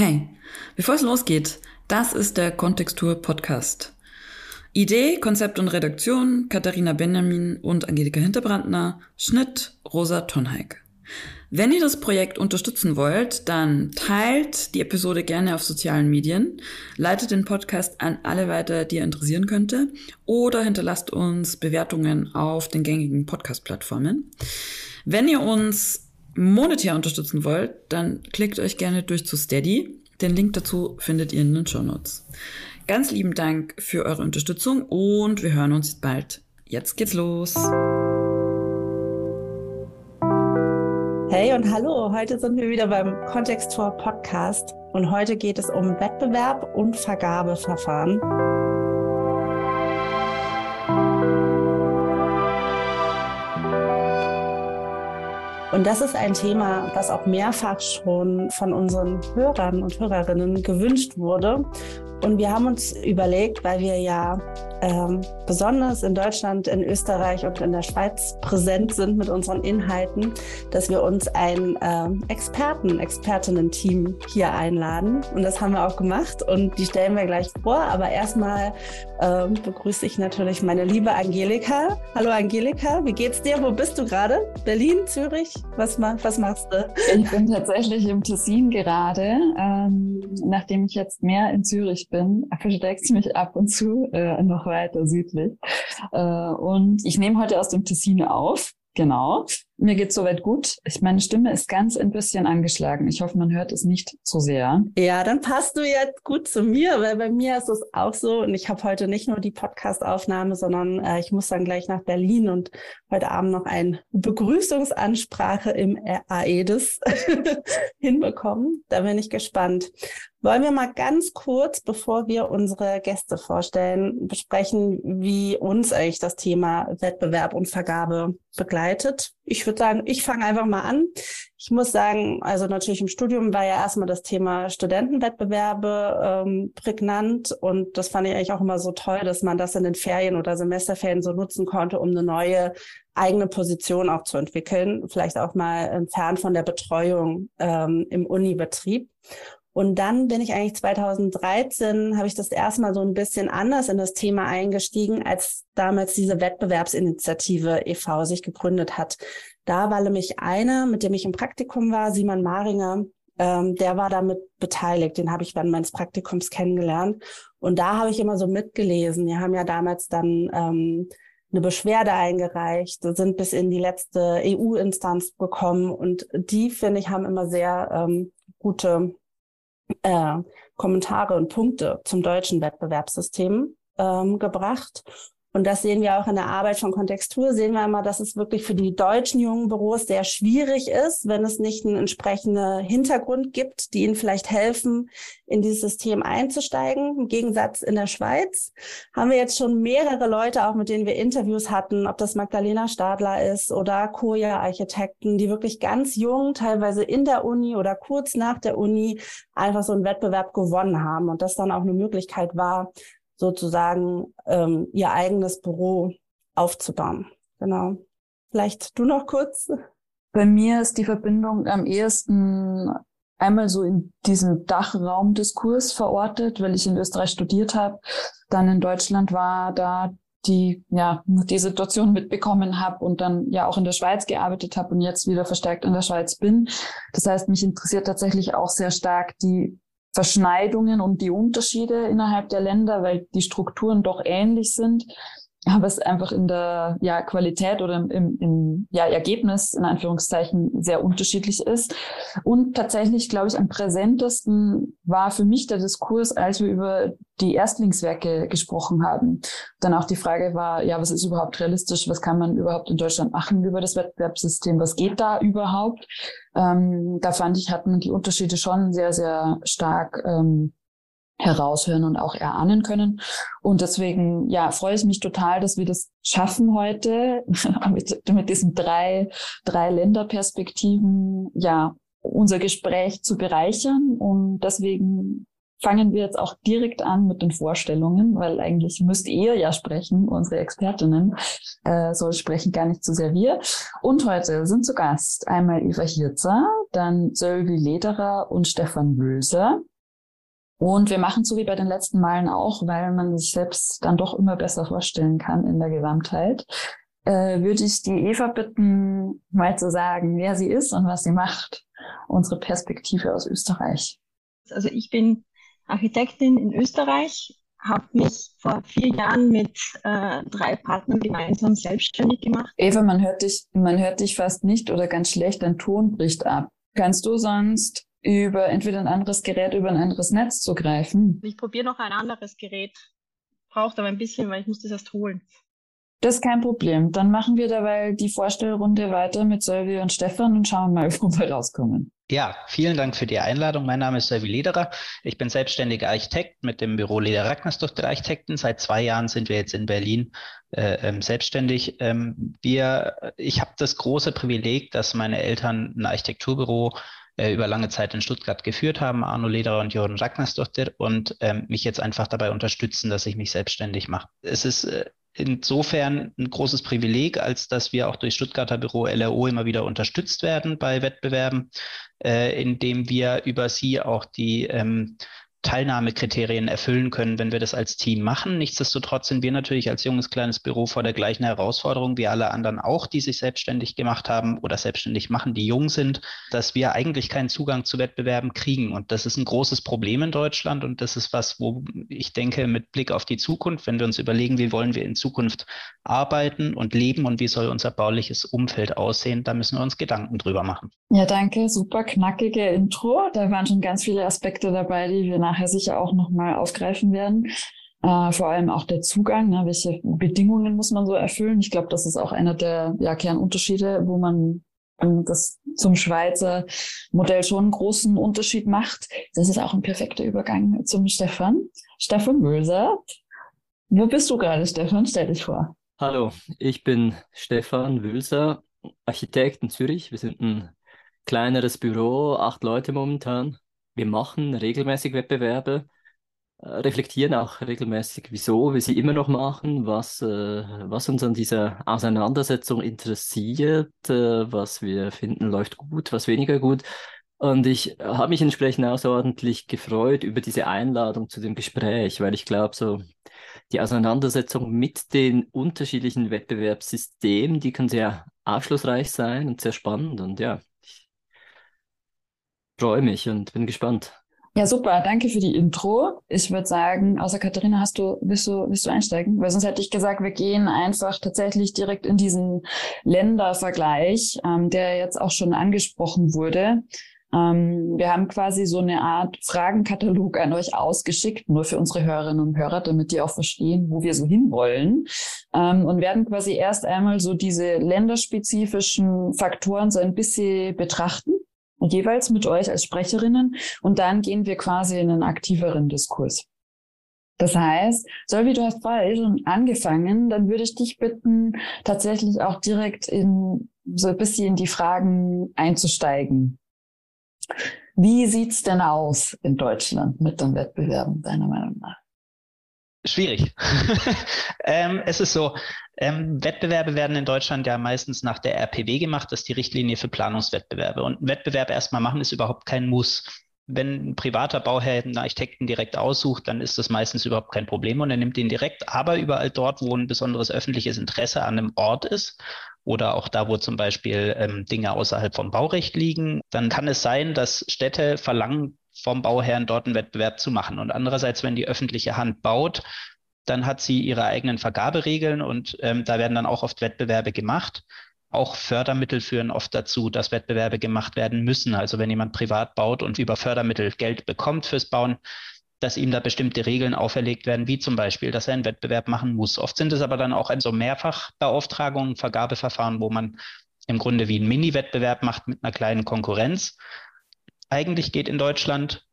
Hey, bevor es losgeht, das ist der Kontextur Podcast. Idee, Konzept und Redaktion Katharina Benjamin und Angelika Hinterbrandner, Schnitt Rosa Tonheik. Wenn ihr das Projekt unterstützen wollt, dann teilt die Episode gerne auf sozialen Medien, leitet den Podcast an alle weiter, die ihr interessieren könnte, oder hinterlasst uns Bewertungen auf den gängigen Podcast-Plattformen. Wenn ihr uns monetär unterstützen wollt, dann klickt euch gerne durch zu Steady. Den Link dazu findet ihr in den Show Notes. Ganz lieben Dank für eure Unterstützung und wir hören uns bald. Jetzt geht's los. Hey und hallo, heute sind wir wieder beim Kontext Podcast und heute geht es um Wettbewerb und Vergabeverfahren. Und das ist ein Thema, was auch mehrfach schon von unseren Hörern und Hörerinnen gewünscht wurde. Und wir haben uns überlegt, weil wir ja ähm, besonders in Deutschland, in Österreich und in der Schweiz präsent sind mit unseren Inhalten, dass wir uns ein ähm, Experten, Expertinnen-Team hier einladen. Und das haben wir auch gemacht und die stellen wir gleich vor. Aber erstmal ähm, begrüße ich natürlich meine liebe Angelika. Hallo Angelika, wie geht's dir? Wo bist du gerade? Berlin, Zürich? Was, was machst du? Ich bin tatsächlich im Tessin gerade. Ähm, nachdem ich jetzt mehr in Zürich bin, versteckt es mich ab und zu äh, noch weiter südlich. Äh, und ich nehme heute aus dem Tessin auf. Genau. Mir geht's soweit gut. Ich, meine Stimme ist ganz ein bisschen angeschlagen. Ich hoffe, man hört es nicht zu sehr. Ja, dann passt du jetzt gut zu mir, weil bei mir ist es auch so. Und ich habe heute nicht nur die Podcast-Aufnahme, sondern äh, ich muss dann gleich nach Berlin und heute Abend noch eine Begrüßungsansprache im AEDIS hinbekommen. Da bin ich gespannt. Wollen wir mal ganz kurz, bevor wir unsere Gäste vorstellen, besprechen, wie uns eigentlich das Thema Wettbewerb und Vergabe begleitet? Ich würde sagen, ich fange einfach mal an. Ich muss sagen, also natürlich im Studium war ja erstmal das Thema Studentenwettbewerbe ähm, prägnant und das fand ich eigentlich auch immer so toll, dass man das in den Ferien oder Semesterferien so nutzen konnte, um eine neue eigene Position auch zu entwickeln, vielleicht auch mal entfernt von der Betreuung ähm, im Unibetrieb. Und dann bin ich eigentlich 2013, habe ich das erstmal so ein bisschen anders in das Thema eingestiegen, als damals diese Wettbewerbsinitiative e.V. sich gegründet hat. Da war nämlich einer, mit dem ich im Praktikum war, Simon Maringer, ähm, der war damit beteiligt. Den habe ich während meines Praktikums kennengelernt. Und da habe ich immer so mitgelesen. Wir haben ja damals dann ähm, eine Beschwerde eingereicht, sind bis in die letzte EU-Instanz gekommen. Und die, finde ich, haben immer sehr ähm, gute äh, Kommentare und Punkte zum deutschen Wettbewerbssystem ähm, gebracht. Und das sehen wir auch in der Arbeit von Kontextur, sehen wir immer, dass es wirklich für die deutschen jungen Büros sehr schwierig ist, wenn es nicht einen entsprechenden Hintergrund gibt, die ihnen vielleicht helfen, in dieses System einzusteigen. Im Gegensatz in der Schweiz haben wir jetzt schon mehrere Leute, auch mit denen wir Interviews hatten, ob das Magdalena Stadler ist oder Koja Architekten, die wirklich ganz jung, teilweise in der Uni oder kurz nach der Uni einfach so einen Wettbewerb gewonnen haben und das dann auch eine Möglichkeit war, sozusagen ähm, ihr eigenes Büro aufzubauen. Genau. Vielleicht du noch kurz. Bei mir ist die Verbindung am ehesten einmal so in diesem Dachraumdiskurs verortet, weil ich in Österreich studiert habe, dann in Deutschland war, da die ja die Situation mitbekommen habe und dann ja auch in der Schweiz gearbeitet habe und jetzt wieder verstärkt in der Schweiz bin. Das heißt, mich interessiert tatsächlich auch sehr stark die Verschneidungen und die Unterschiede innerhalb der Länder, weil die Strukturen doch ähnlich sind, aber es einfach in der ja, Qualität oder im, im ja, Ergebnis in Anführungszeichen sehr unterschiedlich ist. Und tatsächlich, glaube ich, am präsentesten war für mich der Diskurs, als wir über die Erstlingswerke gesprochen haben. Dann auch die Frage war, ja, was ist überhaupt realistisch? Was kann man überhaupt in Deutschland machen über das Wettbewerbssystem? Was geht da überhaupt? Ähm, da fand ich, hatten die Unterschiede schon sehr, sehr stark ähm, heraushören und auch erahnen können. Und deswegen, ja, freue ich mich total, dass wir das schaffen heute mit, mit diesen drei, drei Länderperspektiven, ja, unser Gespräch zu bereichern. Und deswegen fangen wir jetzt auch direkt an mit den Vorstellungen, weil eigentlich müsst ihr ja sprechen, unsere Expertinnen äh, soll sprechen, gar nicht so sehr wir. Und heute sind zu Gast einmal Eva Hirzer, dann Sölvi Lederer und Stefan Löser. Und wir machen so wie bei den letzten Malen auch, weil man sich selbst dann doch immer besser vorstellen kann in der Gesamtheit. Äh, würde ich die Eva bitten, mal zu sagen, wer sie ist und was sie macht. Unsere Perspektive aus Österreich. Also ich bin Architektin in Österreich, habe mich vor vier Jahren mit äh, drei Partnern gemeinsam selbstständig gemacht. Eva, man hört dich, man hört dich fast nicht oder ganz schlecht, dein Ton bricht ab. Kannst du sonst über entweder ein anderes Gerät über ein anderes Netz zugreifen? Ich probiere noch ein anderes Gerät. Braucht aber ein bisschen, weil ich muss das erst holen. Das ist kein Problem. Dann machen wir dabei die Vorstellrunde weiter mit Sölvi und Stefan und schauen mal, wo wir rauskommen. Ja, vielen Dank für die Einladung. Mein Name ist Sölvi Lederer. Ich bin selbstständiger Architekt mit dem Büro Leder Ragnarsdorf der Architekten. Seit zwei Jahren sind wir jetzt in Berlin äh, ähm, selbstständig. Ähm, wir, ich habe das große Privileg, dass meine Eltern ein Architekturbüro äh, über lange Zeit in Stuttgart geführt haben, Arno Lederer und Jordan Ragnarsdottir, und ähm, mich jetzt einfach dabei unterstützen, dass ich mich selbstständig mache. Es ist äh, insofern ein großes Privileg, als dass wir auch durch Stuttgarter Büro LRO immer wieder unterstützt werden bei Wettbewerben, äh, indem wir über sie auch die ähm, Teilnahmekriterien erfüllen können, wenn wir das als Team machen. Nichtsdestotrotz sind wir natürlich als junges kleines Büro vor der gleichen Herausforderung wie alle anderen auch, die sich selbstständig gemacht haben oder selbstständig machen, die jung sind, dass wir eigentlich keinen Zugang zu Wettbewerben kriegen. Und das ist ein großes Problem in Deutschland und das ist was, wo ich denke, mit Blick auf die Zukunft, wenn wir uns überlegen, wie wollen wir in Zukunft arbeiten und leben und wie soll unser bauliches Umfeld aussehen, da müssen wir uns Gedanken drüber machen. Ja, danke. Super knackige Intro. Da waren schon ganz viele Aspekte dabei, die wir nachher sicher auch nochmal aufgreifen werden. Äh, vor allem auch der Zugang, ne? welche Bedingungen muss man so erfüllen. Ich glaube, das ist auch einer der ja, Kernunterschiede, wo man das zum Schweizer Modell schon einen großen Unterschied macht. Das ist auch ein perfekter Übergang zum Stefan. Stefan Möser. Wo bist du gerade, Stefan? Stell dich vor. Hallo, ich bin Stefan Wülser, Architekt in Zürich. Wir sind ein kleineres Büro, acht Leute momentan wir machen regelmäßig Wettbewerbe, äh, reflektieren auch regelmäßig, wieso wir sie immer noch machen, was, äh, was uns an dieser Auseinandersetzung interessiert, äh, was wir finden läuft gut, was weniger gut. Und ich habe mich entsprechend außerordentlich gefreut über diese Einladung zu dem Gespräch, weil ich glaube, so die Auseinandersetzung mit den unterschiedlichen Wettbewerbssystemen, die kann sehr aufschlussreich sein und sehr spannend. Und ja, freue mich und bin gespannt. Ja, super. Danke für die Intro. Ich würde sagen, außer Katharina, hast du, willst du, willst du einsteigen? Weil sonst hätte ich gesagt, wir gehen einfach tatsächlich direkt in diesen Ländervergleich, ähm, der jetzt auch schon angesprochen wurde. Ähm, wir haben quasi so eine Art Fragenkatalog an euch ausgeschickt, nur für unsere Hörerinnen und Hörer, damit die auch verstehen, wo wir so hinwollen. Ähm, und werden quasi erst einmal so diese länderspezifischen Faktoren so ein bisschen betrachten jeweils mit euch als Sprecherinnen und dann gehen wir quasi in einen aktiveren Diskurs. Das heißt, Solvi, du hast vorher schon angefangen, dann würde ich dich bitten, tatsächlich auch direkt in so ein bisschen in die Fragen einzusteigen. Wie sieht's denn aus in Deutschland mit den Wettbewerben, deiner Meinung nach? Schwierig. ähm, es ist so, ähm, Wettbewerbe werden in Deutschland ja meistens nach der RPW gemacht, das ist die Richtlinie für Planungswettbewerbe. Und Wettbewerb erstmal machen ist überhaupt kein Muss. Wenn ein privater Bauherr einen Architekten direkt aussucht, dann ist das meistens überhaupt kein Problem und er nimmt ihn direkt. Aber überall dort, wo ein besonderes öffentliches Interesse an einem Ort ist oder auch da, wo zum Beispiel ähm, Dinge außerhalb vom Baurecht liegen, dann kann es sein, dass Städte verlangen, vom Bauherrn dort einen Wettbewerb zu machen. Und andererseits, wenn die öffentliche Hand baut, dann hat sie ihre eigenen Vergaberegeln und ähm, da werden dann auch oft Wettbewerbe gemacht. Auch Fördermittel führen oft dazu, dass Wettbewerbe gemacht werden müssen. Also wenn jemand privat baut und über Fördermittel Geld bekommt fürs Bauen, dass ihm da bestimmte Regeln auferlegt werden, wie zum Beispiel, dass er einen Wettbewerb machen muss. Oft sind es aber dann auch so Mehrfachbeauftragungen, Vergabeverfahren, wo man im Grunde wie einen Mini-Wettbewerb macht mit einer kleinen Konkurrenz eigentlich geht in Deutschland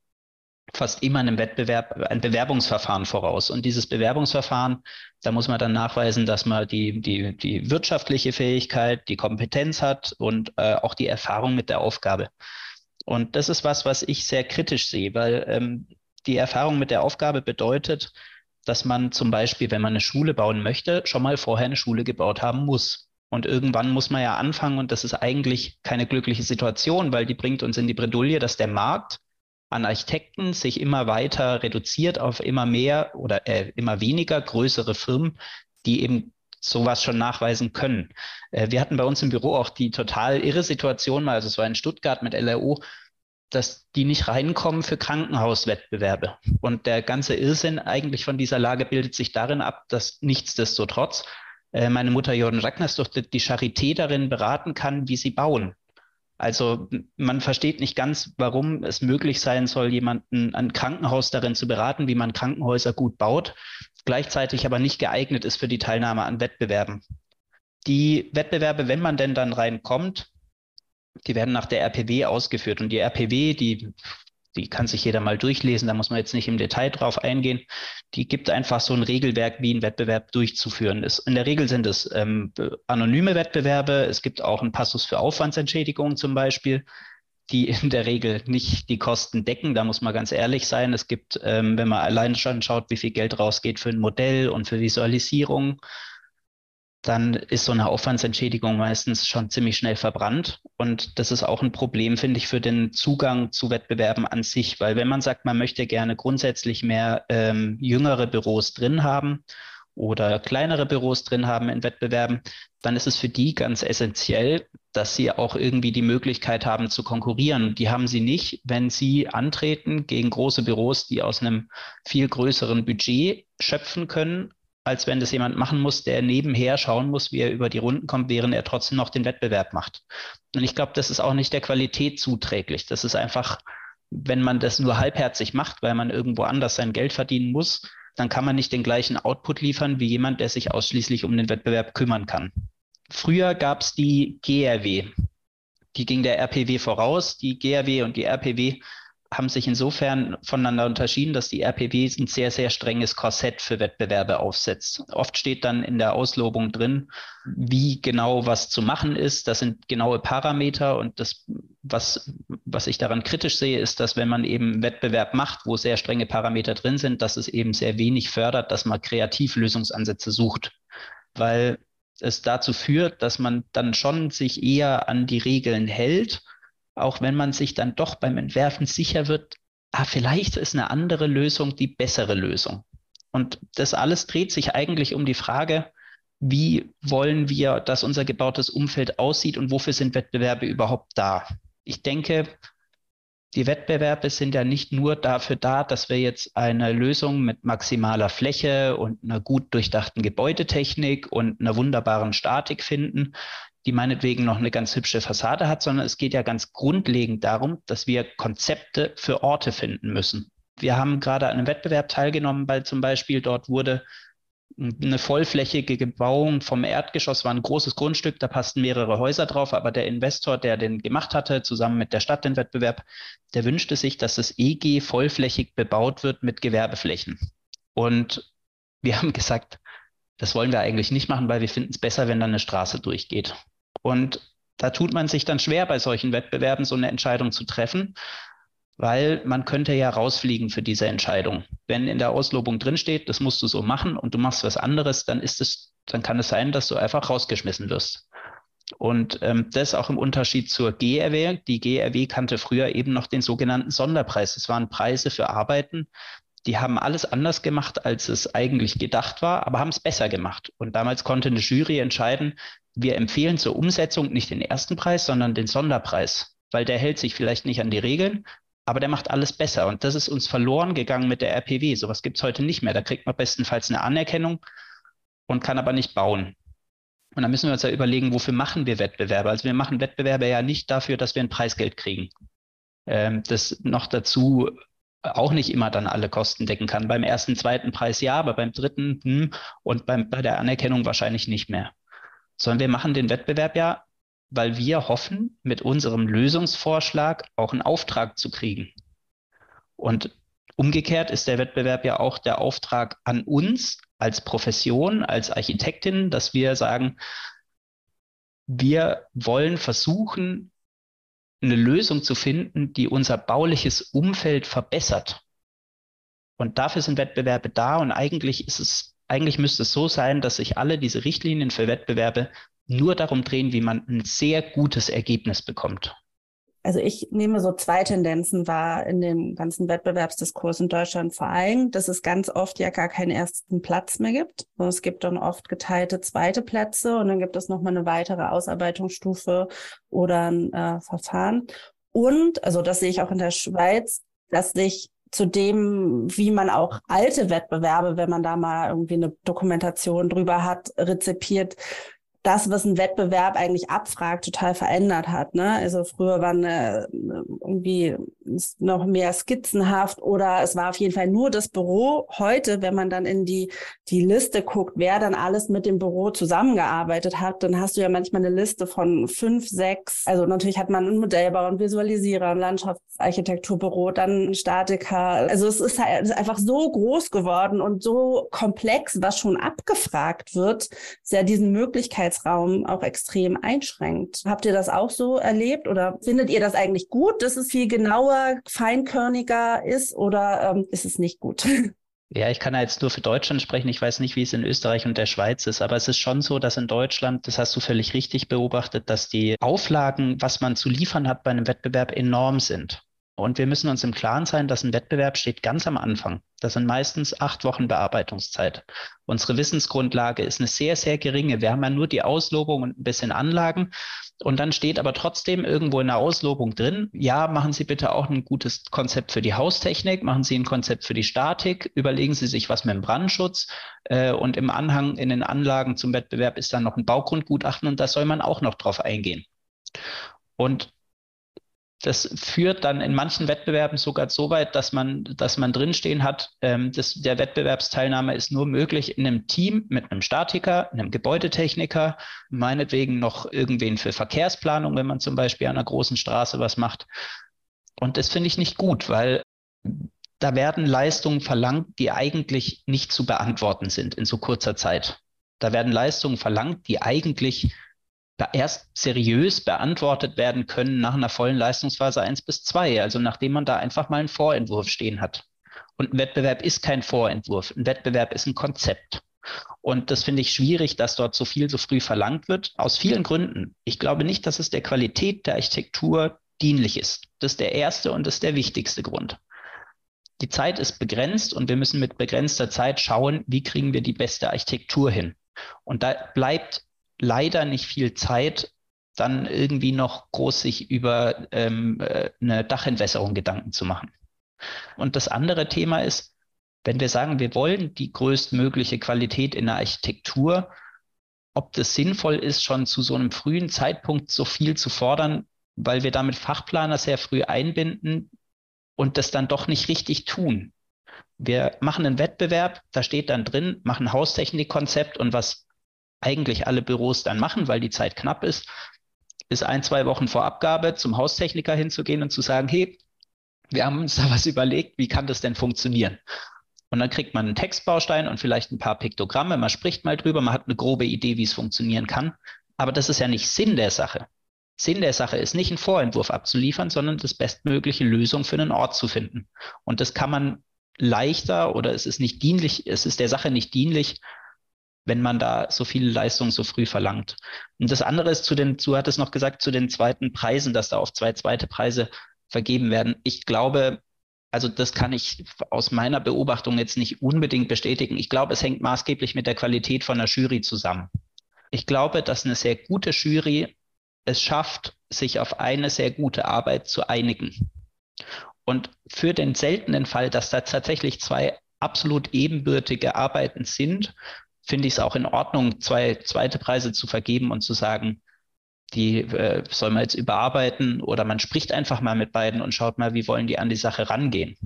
fast immer einem Wettbewerb ein Bewerbungsverfahren voraus. Und dieses Bewerbungsverfahren, da muss man dann nachweisen, dass man die, die, die wirtschaftliche Fähigkeit, die Kompetenz hat und äh, auch die Erfahrung mit der Aufgabe. Und das ist was, was ich sehr kritisch sehe, weil ähm, die Erfahrung mit der Aufgabe bedeutet, dass man zum Beispiel, wenn man eine Schule bauen möchte, schon mal vorher eine Schule gebaut haben muss. Und irgendwann muss man ja anfangen und das ist eigentlich keine glückliche Situation, weil die bringt uns in die Bredouille, dass der Markt an Architekten sich immer weiter reduziert auf immer mehr oder äh, immer weniger größere Firmen, die eben sowas schon nachweisen können. Äh, wir hatten bei uns im Büro auch die total irre Situation mal, also es war in Stuttgart mit LRO, dass die nicht reinkommen für Krankenhauswettbewerbe. Und der ganze Irrsinn eigentlich von dieser Lage bildet sich darin ab, dass nichtsdestotrotz äh, meine Mutter Jordan Ragnars durch die Charité darin beraten kann, wie sie bauen. Also man versteht nicht ganz, warum es möglich sein soll, jemanden, ein Krankenhaus darin zu beraten, wie man Krankenhäuser gut baut, gleichzeitig aber nicht geeignet ist für die Teilnahme an Wettbewerben. Die Wettbewerbe, wenn man denn dann reinkommt, die werden nach der RPW ausgeführt. Und die RPW, die, die kann sich jeder mal durchlesen, da muss man jetzt nicht im Detail drauf eingehen. Die gibt einfach so ein Regelwerk, wie ein Wettbewerb durchzuführen ist. In der Regel sind es ähm, anonyme Wettbewerbe. Es gibt auch einen Passus für Aufwandsentschädigungen zum Beispiel die in der Regel nicht die Kosten decken. Da muss man ganz ehrlich sein. Es gibt, ähm, wenn man allein schon schaut, wie viel Geld rausgeht für ein Modell und für Visualisierung dann ist so eine Aufwandsentschädigung meistens schon ziemlich schnell verbrannt. Und das ist auch ein Problem, finde ich, für den Zugang zu Wettbewerben an sich. Weil wenn man sagt, man möchte gerne grundsätzlich mehr ähm, jüngere Büros drin haben oder kleinere Büros drin haben in Wettbewerben, dann ist es für die ganz essentiell, dass sie auch irgendwie die Möglichkeit haben zu konkurrieren. Die haben sie nicht, wenn sie antreten gegen große Büros, die aus einem viel größeren Budget schöpfen können, als wenn das jemand machen muss, der nebenher schauen muss, wie er über die Runden kommt, während er trotzdem noch den Wettbewerb macht. Und ich glaube, das ist auch nicht der Qualität zuträglich. Das ist einfach, wenn man das nur halbherzig macht, weil man irgendwo anders sein Geld verdienen muss, dann kann man nicht den gleichen Output liefern wie jemand, der sich ausschließlich um den Wettbewerb kümmern kann. Früher gab es die GRW. Die ging der RPW voraus. Die GRW und die RPW haben sich insofern voneinander unterschieden, dass die RPW ein sehr, sehr strenges Korsett für Wettbewerbe aufsetzt. Oft steht dann in der Auslobung drin, wie genau was zu machen ist. Das sind genaue Parameter und das, was, was ich daran kritisch sehe, ist, dass wenn man eben Wettbewerb macht, wo sehr strenge Parameter drin sind, dass es eben sehr wenig fördert, dass man kreativ Lösungsansätze sucht. Weil es dazu führt, dass man dann schon sich eher an die Regeln hält auch wenn man sich dann doch beim Entwerfen sicher wird, ah, vielleicht ist eine andere Lösung die bessere Lösung. Und das alles dreht sich eigentlich um die Frage, wie wollen wir, dass unser gebautes Umfeld aussieht und wofür sind Wettbewerbe überhaupt da? Ich denke, die Wettbewerbe sind ja nicht nur dafür da, dass wir jetzt eine Lösung mit maximaler Fläche und einer gut durchdachten Gebäudetechnik und einer wunderbaren Statik finden, die meinetwegen noch eine ganz hübsche Fassade hat, sondern es geht ja ganz grundlegend darum, dass wir Konzepte für Orte finden müssen. Wir haben gerade an einem Wettbewerb teilgenommen, weil zum Beispiel dort wurde eine vollflächige Bebauung vom Erdgeschoss, war ein großes Grundstück, da passten mehrere Häuser drauf, aber der Investor, der den gemacht hatte, zusammen mit der Stadt den Wettbewerb, der wünschte sich, dass das EG vollflächig bebaut wird mit Gewerbeflächen. Und wir haben gesagt, das wollen wir eigentlich nicht machen, weil wir finden es besser, wenn da eine Straße durchgeht. Und da tut man sich dann schwer, bei solchen Wettbewerben so eine Entscheidung zu treffen, weil man könnte ja rausfliegen für diese Entscheidung. Wenn in der Auslobung drinsteht, das musst du so machen und du machst was anderes, dann ist es, dann kann es sein, dass du einfach rausgeschmissen wirst. Und ähm, das auch im Unterschied zur GRW. Die GRW kannte früher eben noch den sogenannten Sonderpreis. Es waren Preise für Arbeiten, die haben alles anders gemacht, als es eigentlich gedacht war, aber haben es besser gemacht. Und damals konnte eine Jury entscheiden, wir empfehlen zur Umsetzung nicht den ersten Preis, sondern den Sonderpreis, weil der hält sich vielleicht nicht an die Regeln, aber der macht alles besser. Und das ist uns verloren gegangen mit der RPW. Sowas gibt es heute nicht mehr. Da kriegt man bestenfalls eine Anerkennung und kann aber nicht bauen. Und da müssen wir uns ja überlegen, wofür machen wir Wettbewerbe? Also wir machen Wettbewerbe ja nicht dafür, dass wir ein Preisgeld kriegen. Ähm, das noch dazu auch nicht immer dann alle Kosten decken kann. Beim ersten, zweiten Preis ja, aber beim dritten hm, und beim, bei der Anerkennung wahrscheinlich nicht mehr sondern wir machen den Wettbewerb ja, weil wir hoffen, mit unserem Lösungsvorschlag auch einen Auftrag zu kriegen. Und umgekehrt ist der Wettbewerb ja auch der Auftrag an uns als Profession, als Architektin, dass wir sagen, wir wollen versuchen, eine Lösung zu finden, die unser bauliches Umfeld verbessert. Und dafür sind Wettbewerbe da und eigentlich ist es eigentlich müsste es so sein, dass sich alle diese Richtlinien für Wettbewerbe nur darum drehen, wie man ein sehr gutes Ergebnis bekommt. also ich nehme so zwei Tendenzen wahr in dem ganzen Wettbewerbsdiskurs in Deutschland vor allem, dass es ganz oft ja gar keinen ersten Platz mehr gibt. Es gibt dann oft geteilte zweite Plätze und dann gibt es nochmal eine weitere Ausarbeitungsstufe oder ein äh, Verfahren. Und, also das sehe ich auch in der Schweiz, dass sich zu dem, wie man auch alte Wettbewerbe, wenn man da mal irgendwie eine Dokumentation drüber hat, rezipiert, das, was ein Wettbewerb eigentlich abfragt, total verändert hat. Ne? Also früher waren äh, irgendwie noch mehr skizzenhaft oder es war auf jeden Fall nur das Büro. Heute, wenn man dann in die, die Liste guckt, wer dann alles mit dem Büro zusammengearbeitet hat, dann hast du ja manchmal eine Liste von fünf, sechs. Also natürlich hat man einen Modellbauer, einen Visualisierer, ein Landschaftsarchitekturbüro, dann ein Statiker. Also es ist halt es ist einfach so groß geworden und so komplex, was schon abgefragt wird, ist ja diesen Möglichkeitsraum auch extrem einschränkt. Habt ihr das auch so erlebt oder findet ihr das eigentlich gut, dass es viel genauer genauer, feinkörniger ist oder ähm, ist es nicht gut? Ja, ich kann ja jetzt nur für Deutschland sprechen. Ich weiß nicht, wie es in Österreich und der Schweiz ist, aber es ist schon so, dass in Deutschland, das hast du völlig richtig beobachtet, dass die Auflagen, was man zu liefern hat bei einem Wettbewerb, enorm sind. Und wir müssen uns im Klaren sein, dass ein Wettbewerb steht ganz am Anfang. Das sind meistens acht Wochen Bearbeitungszeit. Unsere Wissensgrundlage ist eine sehr, sehr geringe. Wir haben ja nur die Auslobung und ein bisschen Anlagen. Und dann steht aber trotzdem irgendwo in der Auslobung drin, ja, machen Sie bitte auch ein gutes Konzept für die Haustechnik, machen Sie ein Konzept für die Statik, überlegen Sie sich was mit dem Brandschutz. Äh, und im Anhang in den Anlagen zum Wettbewerb ist dann noch ein Baugrundgutachten und da soll man auch noch drauf eingehen. Und das führt dann in manchen Wettbewerben sogar so weit, dass man, dass man drinstehen hat, ähm, dass der Wettbewerbsteilnahme ist nur möglich in einem Team mit einem Statiker, einem Gebäudetechniker, meinetwegen noch irgendwen für Verkehrsplanung, wenn man zum Beispiel an einer großen Straße was macht. Und das finde ich nicht gut, weil da werden Leistungen verlangt, die eigentlich nicht zu beantworten sind in so kurzer Zeit. Da werden Leistungen verlangt, die eigentlich erst seriös beantwortet werden können nach einer vollen Leistungsphase 1 bis 2, also nachdem man da einfach mal einen Vorentwurf stehen hat. Und ein Wettbewerb ist kein Vorentwurf, ein Wettbewerb ist ein Konzept. Und das finde ich schwierig, dass dort so viel so früh verlangt wird, aus vielen Gründen. Ich glaube nicht, dass es der Qualität der Architektur dienlich ist. Das ist der erste und das ist der wichtigste Grund. Die Zeit ist begrenzt und wir müssen mit begrenzter Zeit schauen, wie kriegen wir die beste Architektur hin. Und da bleibt leider nicht viel Zeit, dann irgendwie noch groß sich über ähm, äh, eine Dachentwässerung Gedanken zu machen. Und das andere Thema ist, wenn wir sagen, wir wollen die größtmögliche Qualität in der Architektur, ob das sinnvoll ist, schon zu so einem frühen Zeitpunkt so viel zu fordern, weil wir damit Fachplaner sehr früh einbinden und das dann doch nicht richtig tun. Wir machen einen Wettbewerb, da steht dann drin, machen Haustechnikkonzept und was eigentlich alle Büros dann machen, weil die Zeit knapp ist, ist ein, zwei Wochen vor Abgabe zum Haustechniker hinzugehen und zu sagen, hey, wir haben uns da was überlegt, wie kann das denn funktionieren? Und dann kriegt man einen Textbaustein und vielleicht ein paar Piktogramme, man spricht mal drüber, man hat eine grobe Idee, wie es funktionieren kann. Aber das ist ja nicht Sinn der Sache. Sinn der Sache ist nicht einen Vorentwurf abzuliefern, sondern das bestmögliche Lösung für einen Ort zu finden. Und das kann man leichter oder es ist nicht dienlich, es ist der Sache nicht dienlich, wenn man da so viele Leistungen so früh verlangt. Und das andere ist zu den, du hattest noch gesagt, zu den zweiten Preisen, dass da auf zwei zweite Preise vergeben werden. Ich glaube, also das kann ich aus meiner Beobachtung jetzt nicht unbedingt bestätigen. Ich glaube, es hängt maßgeblich mit der Qualität von der Jury zusammen. Ich glaube, dass eine sehr gute Jury es schafft, sich auf eine sehr gute Arbeit zu einigen. Und für den seltenen Fall, dass da tatsächlich zwei absolut ebenbürtige Arbeiten sind, finde ich es auch in Ordnung, zwei zweite Preise zu vergeben und zu sagen, die äh, soll man jetzt überarbeiten oder man spricht einfach mal mit beiden und schaut mal, wie wollen die an die Sache rangehen.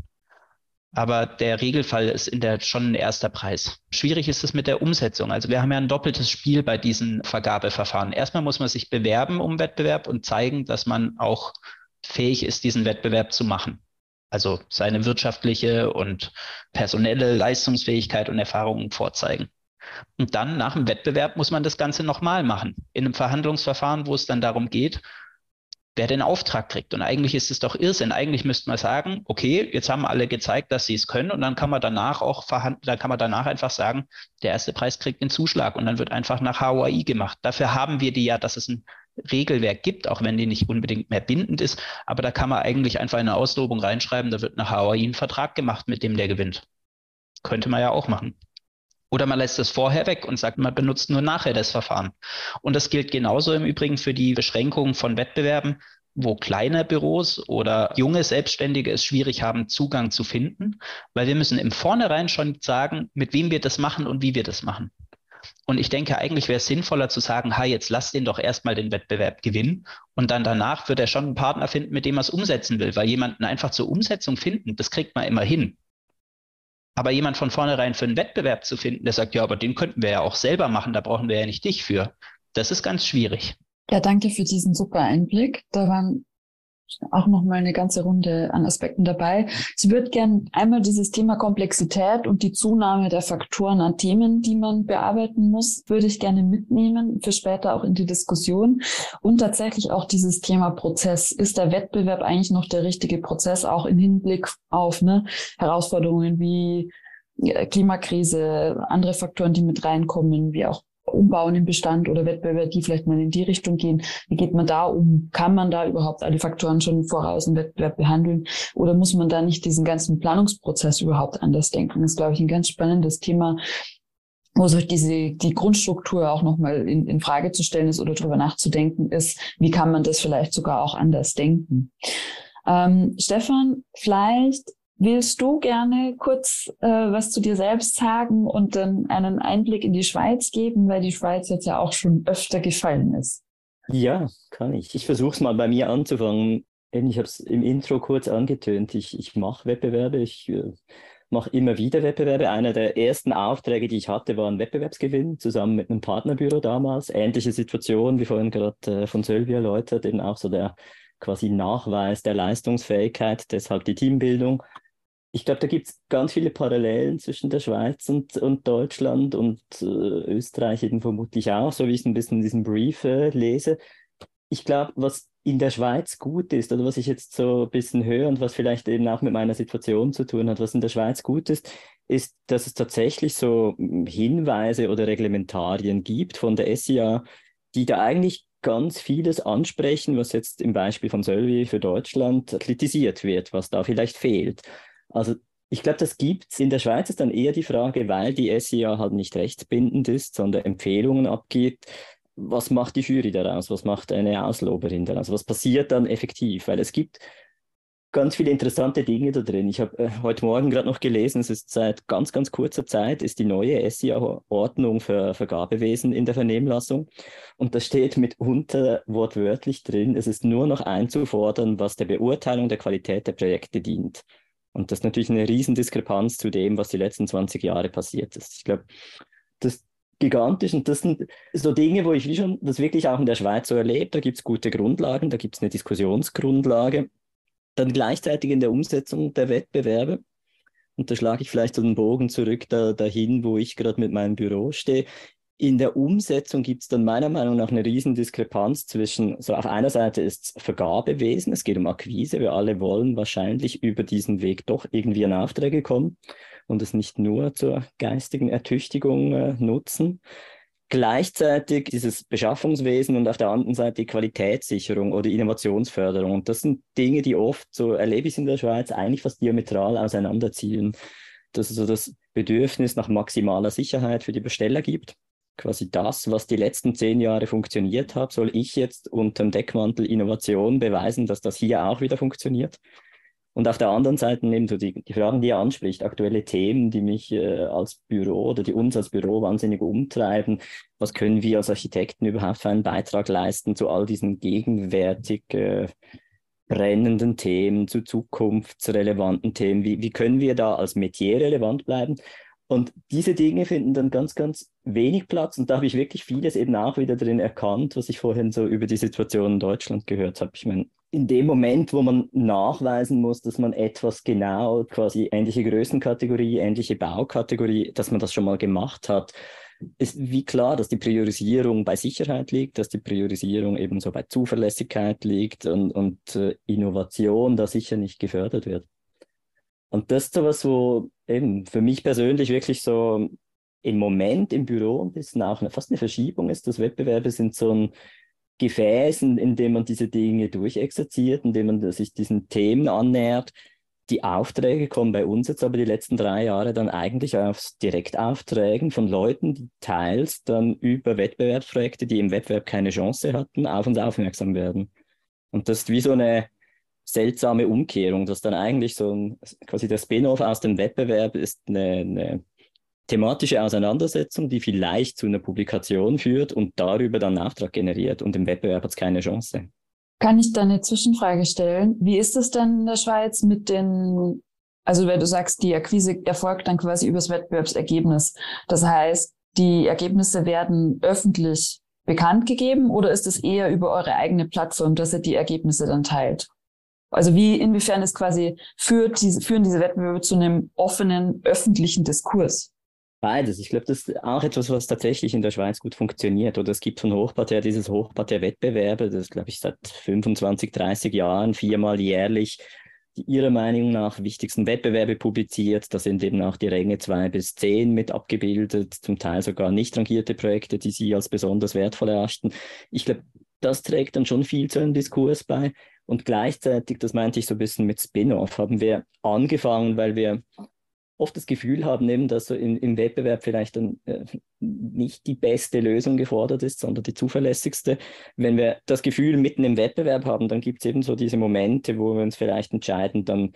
Aber der Regelfall ist in der schon ein erster Preis. Schwierig ist es mit der Umsetzung. Also wir haben ja ein doppeltes Spiel bei diesen Vergabeverfahren. Erstmal muss man sich bewerben um Wettbewerb und zeigen, dass man auch fähig ist, diesen Wettbewerb zu machen. Also seine wirtschaftliche und personelle Leistungsfähigkeit und Erfahrungen vorzeigen. Und dann nach dem Wettbewerb muss man das Ganze nochmal machen. In einem Verhandlungsverfahren, wo es dann darum geht, wer den Auftrag kriegt. Und eigentlich ist es doch Irrsinn. Eigentlich müsste man sagen, okay, jetzt haben alle gezeigt, dass sie es können und dann kann man danach auch verhandeln, dann kann man danach einfach sagen, der erste Preis kriegt den Zuschlag und dann wird einfach nach HOI gemacht. Dafür haben wir die ja, dass es ein Regelwerk gibt, auch wenn die nicht unbedingt mehr bindend ist. Aber da kann man eigentlich einfach eine Auslobung reinschreiben, da wird nach Hawaii ein Vertrag gemacht, mit dem der gewinnt. Könnte man ja auch machen. Oder man lässt es vorher weg und sagt, man benutzt nur nachher das Verfahren. Und das gilt genauso im Übrigen für die Beschränkung von Wettbewerben, wo kleine Büros oder junge Selbstständige es schwierig haben, Zugang zu finden, weil wir müssen im Vornherein schon sagen, mit wem wir das machen und wie wir das machen. Und ich denke, eigentlich wäre es sinnvoller zu sagen, ha, jetzt lass den doch erstmal den Wettbewerb gewinnen und dann danach wird er schon einen Partner finden, mit dem er es umsetzen will, weil jemanden einfach zur Umsetzung finden, das kriegt man immer hin. Aber jemand von vornherein für einen Wettbewerb zu finden, der sagt, ja, aber den könnten wir ja auch selber machen, da brauchen wir ja nicht dich für, das ist ganz schwierig. Ja, danke für diesen super Einblick. Da waren auch noch mal eine ganze Runde an Aspekten dabei. Ich würde gern einmal dieses Thema Komplexität und die Zunahme der Faktoren an Themen, die man bearbeiten muss, würde ich gerne mitnehmen für später auch in die Diskussion und tatsächlich auch dieses Thema Prozess. Ist der Wettbewerb eigentlich noch der richtige Prozess auch im Hinblick auf ne, Herausforderungen wie äh, Klimakrise, andere Faktoren, die mit reinkommen, wie auch umbauen im Bestand oder Wettbewerbe, die vielleicht mal in die Richtung gehen. Wie geht man da um? Kann man da überhaupt alle Faktoren schon voraus im Wettbewerb behandeln? Oder muss man da nicht diesen ganzen Planungsprozess überhaupt anders denken? Das ist, glaube ich, ein ganz spannendes Thema, wo so diese, die Grundstruktur auch nochmal in, in Frage zu stellen ist oder darüber nachzudenken ist, wie kann man das vielleicht sogar auch anders denken? Ähm, Stefan, vielleicht Willst du gerne kurz äh, was zu dir selbst sagen und dann einen Einblick in die Schweiz geben, weil die Schweiz jetzt ja auch schon öfter gefallen ist? Ja, kann ich. Ich versuche es mal bei mir anzufangen. Ich habe es im Intro kurz angetönt. Ich, ich mache Wettbewerbe. Ich äh, mache immer wieder Wettbewerbe. Einer der ersten Aufträge, die ich hatte, war ein Wettbewerbsgewinn zusammen mit einem Partnerbüro damals. Ähnliche Situation, wie vorhin gerade äh, von Sylvia erläutert, eben auch so der quasi Nachweis der Leistungsfähigkeit, deshalb die Teambildung ich glaube, da gibt es ganz viele Parallelen zwischen der Schweiz und, und Deutschland und äh, Österreich eben vermutlich auch, so wie ich es ein bisschen in diesem Brief äh, lese. Ich glaube, was in der Schweiz gut ist, oder was ich jetzt so ein bisschen höre und was vielleicht eben auch mit meiner Situation zu tun hat, was in der Schweiz gut ist, ist, dass es tatsächlich so hm, Hinweise oder Reglementarien gibt von der SIA, die da eigentlich ganz vieles ansprechen, was jetzt im Beispiel von Sölvi für Deutschland kritisiert wird, was da vielleicht fehlt. Also ich glaube, das gibt es. In der Schweiz ist dann eher die Frage, weil die SIA halt nicht rechtsbindend ist, sondern Empfehlungen abgibt. Was macht die Jury daraus? Was macht eine Ausloberin daraus? Was passiert dann effektiv? Weil es gibt ganz viele interessante Dinge da drin. Ich habe äh, heute Morgen gerade noch gelesen, es ist seit ganz, ganz kurzer Zeit ist die neue SIA-Ordnung für Vergabewesen in der Vernehmlassung. Und da steht mitunter wortwörtlich drin, es ist nur noch einzufordern, was der Beurteilung der Qualität der Projekte dient. Und das ist natürlich eine Riesendiskrepanz zu dem, was die letzten 20 Jahre passiert ist. Ich glaube, das gigantisch und das sind so Dinge, wo ich wie schon das wirklich auch in der Schweiz so erlebt. Da gibt es gute Grundlagen, da gibt es eine Diskussionsgrundlage. Dann gleichzeitig in der Umsetzung der Wettbewerbe. Und da schlage ich vielleicht so einen Bogen zurück da, dahin, wo ich gerade mit meinem Büro stehe in der Umsetzung gibt es dann meiner Meinung nach eine riesen Diskrepanz zwischen, so auf einer Seite ist Vergabewesen, es geht um Akquise, wir alle wollen wahrscheinlich über diesen Weg doch irgendwie an Aufträge kommen und es nicht nur zur geistigen Ertüchtigung äh, nutzen. Gleichzeitig dieses Beschaffungswesen und auf der anderen Seite die Qualitätssicherung oder Innovationsförderung. Und das sind Dinge, die oft, so erlebe ich es in der Schweiz, eigentlich fast diametral auseinanderziehen. Dass es so das Bedürfnis nach maximaler Sicherheit für die Besteller gibt quasi das, was die letzten zehn Jahre funktioniert hat, soll ich jetzt unter dem Deckmantel Innovation beweisen, dass das hier auch wieder funktioniert. Und auf der anderen Seite nehmen so die, die Fragen, die er anspricht, aktuelle Themen, die mich äh, als Büro oder die uns als Büro wahnsinnig umtreiben. Was können wir als Architekten überhaupt für einen Beitrag leisten zu all diesen gegenwärtig äh, brennenden Themen, zu zukunftsrelevanten Themen? Wie, wie können wir da als Metier relevant bleiben? Und diese Dinge finden dann ganz, ganz wenig Platz. Und da habe ich wirklich vieles eben auch wieder drin erkannt, was ich vorhin so über die Situation in Deutschland gehört habe. Ich meine, in dem Moment, wo man nachweisen muss, dass man etwas genau, quasi ähnliche Größenkategorie, ähnliche Baukategorie, dass man das schon mal gemacht hat, ist wie klar, dass die Priorisierung bei Sicherheit liegt, dass die Priorisierung ebenso bei Zuverlässigkeit liegt und, und äh, Innovation da sicher nicht gefördert wird. Und das ist so was, wo eben für mich persönlich wirklich so im Moment im Büro ein bisschen auch eine, fast eine Verschiebung ist, dass Wettbewerbe sind so ein Gefäß, in, in dem man diese Dinge durchexerziert, in dem man sich diesen Themen annähert. Die Aufträge kommen bei uns jetzt aber die letzten drei Jahre dann eigentlich aus Direktaufträgen von Leuten, die teils dann über Wettbewerbsprojekte, die im Wettbewerb keine Chance hatten, auf uns aufmerksam werden. Und das ist wie so eine seltsame Umkehrung, dass dann eigentlich so ein, quasi der Spin-off aus dem Wettbewerb ist eine, eine thematische Auseinandersetzung, die vielleicht zu einer Publikation führt und darüber dann einen Auftrag generiert und im Wettbewerb hat es keine Chance. Kann ich da eine Zwischenfrage stellen? Wie ist es denn in der Schweiz mit den, also wenn du sagst, die Akquise erfolgt dann quasi übers Wettbewerbsergebnis. Das heißt, die Ergebnisse werden öffentlich bekannt gegeben oder ist es eher über eure eigene Plattform, dass ihr die Ergebnisse dann teilt? Also wie, inwiefern es quasi führt diese, führen diese Wettbewerbe zu einem offenen öffentlichen Diskurs? Beides. Ich glaube, das ist auch etwas, was tatsächlich in der Schweiz gut funktioniert. Oder es gibt von Hochparterre dieses Hochparterre-Wettbewerbe, das glaube ich seit 25, 30 Jahren viermal jährlich die ihrer Meinung nach wichtigsten Wettbewerbe publiziert. Da sind eben auch die Ränge 2 bis 10 mit abgebildet, zum Teil sogar nicht rangierte Projekte, die sie als besonders wertvoll erachten. Ich glaube, das trägt dann schon viel zu einem Diskurs bei. Und gleichzeitig, das meinte ich so ein bisschen mit Spin-off, haben wir angefangen, weil wir oft das Gefühl haben, eben, dass so in, im Wettbewerb vielleicht dann äh, nicht die beste Lösung gefordert ist, sondern die zuverlässigste. Wenn wir das Gefühl mitten im Wettbewerb haben, dann gibt es eben so diese Momente, wo wir uns vielleicht entscheiden, dann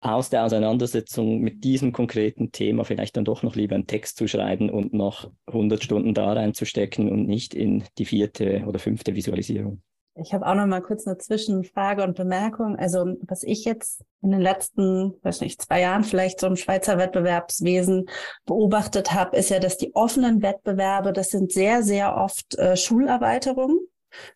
aus der Auseinandersetzung mit diesem konkreten Thema vielleicht dann doch noch lieber einen Text zu schreiben und noch 100 Stunden da reinzustecken und nicht in die vierte oder fünfte Visualisierung. Ich habe auch noch mal kurz eine Zwischenfrage und Bemerkung. Also was ich jetzt in den letzten, weiß nicht, zwei Jahren vielleicht so im Schweizer Wettbewerbswesen beobachtet habe, ist ja, dass die offenen Wettbewerbe, das sind sehr, sehr oft äh, Schulerweiterungen.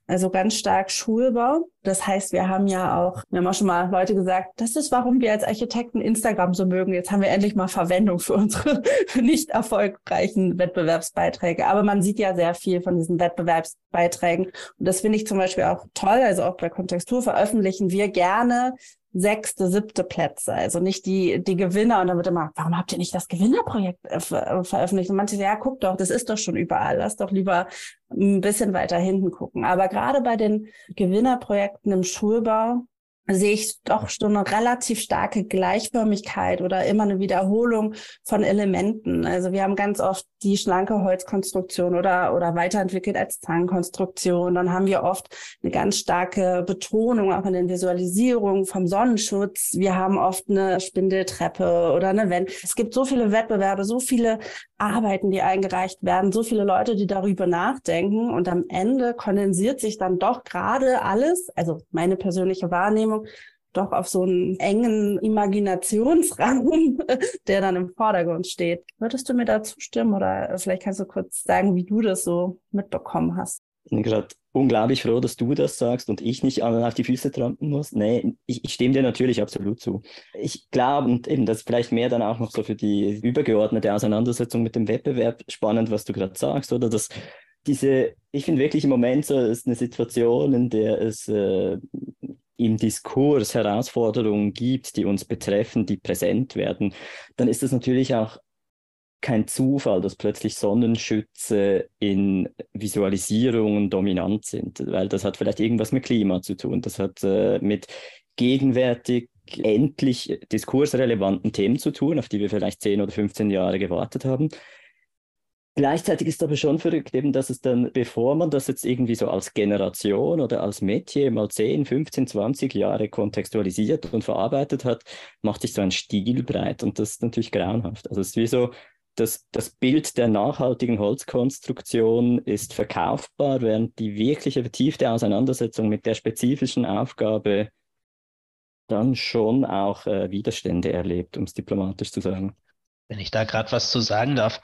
Also ganz stark Schulbau. Das heißt, wir haben ja auch, wir haben auch schon mal Leute gesagt, das ist, warum wir als Architekten Instagram so mögen. Jetzt haben wir endlich mal Verwendung für unsere nicht erfolgreichen Wettbewerbsbeiträge. Aber man sieht ja sehr viel von diesen Wettbewerbsbeiträgen. Und das finde ich zum Beispiel auch toll. Also auch bei Kontextur veröffentlichen wir gerne sechste, siebte Plätze, also nicht die, die Gewinner. Und dann wird immer, warum habt ihr nicht das Gewinnerprojekt äh, ver veröffentlicht? Und manche sagen, ja, guck doch, das ist doch schon überall. Lass doch lieber ein bisschen weiter hinten gucken. Aber gerade bei den Gewinnerprojekten im Schulbau sehe ich doch schon eine relativ starke Gleichförmigkeit oder immer eine Wiederholung von Elementen. Also wir haben ganz oft die schlanke Holzkonstruktion oder, oder weiterentwickelt als Zangenkonstruktion. Dann haben wir oft eine ganz starke Betonung auch in den Visualisierungen vom Sonnenschutz. Wir haben oft eine Spindeltreppe oder eine Wand. Es gibt so viele Wettbewerbe, so viele Arbeiten, die eingereicht werden, so viele Leute, die darüber nachdenken. Und am Ende kondensiert sich dann doch gerade alles, also meine persönliche Wahrnehmung, Doch auf so einen engen Imaginationsraum, der dann im Vordergrund steht. Würdest du mir da zustimmen oder vielleicht kannst du kurz sagen, wie du das so mitbekommen hast? Ich bin gerade unglaublich froh, dass du das sagst und ich nicht auf die Füße trampen muss. Nee, ich, ich stimme dir natürlich absolut zu. Ich glaube, und eben das vielleicht mehr dann auch noch so für die übergeordnete Auseinandersetzung mit dem Wettbewerb spannend, was du gerade sagst, oder? Dass diese, ich finde wirklich im Moment so, ist eine Situation, in der es äh, im Diskurs Herausforderungen gibt, die uns betreffen, die präsent werden, dann ist es natürlich auch kein Zufall, dass plötzlich Sonnenschütze in Visualisierungen dominant sind, weil das hat vielleicht irgendwas mit Klima zu tun, das hat äh, mit gegenwärtig endlich diskursrelevanten Themen zu tun, auf die wir vielleicht 10 oder 15 Jahre gewartet haben. Gleichzeitig ist aber schon verrückt, eben, dass es dann, bevor man das jetzt irgendwie so als Generation oder als Metier mal 10, 15, 20 Jahre kontextualisiert und verarbeitet hat, macht sich so ein Stil breit und das ist natürlich grauenhaft. Also es ist wie so, das, das Bild der nachhaltigen Holzkonstruktion ist verkaufbar, während die wirkliche vertiefte Auseinandersetzung mit der spezifischen Aufgabe dann schon auch äh, Widerstände erlebt, um es diplomatisch zu sagen. Wenn ich da gerade was zu sagen darf,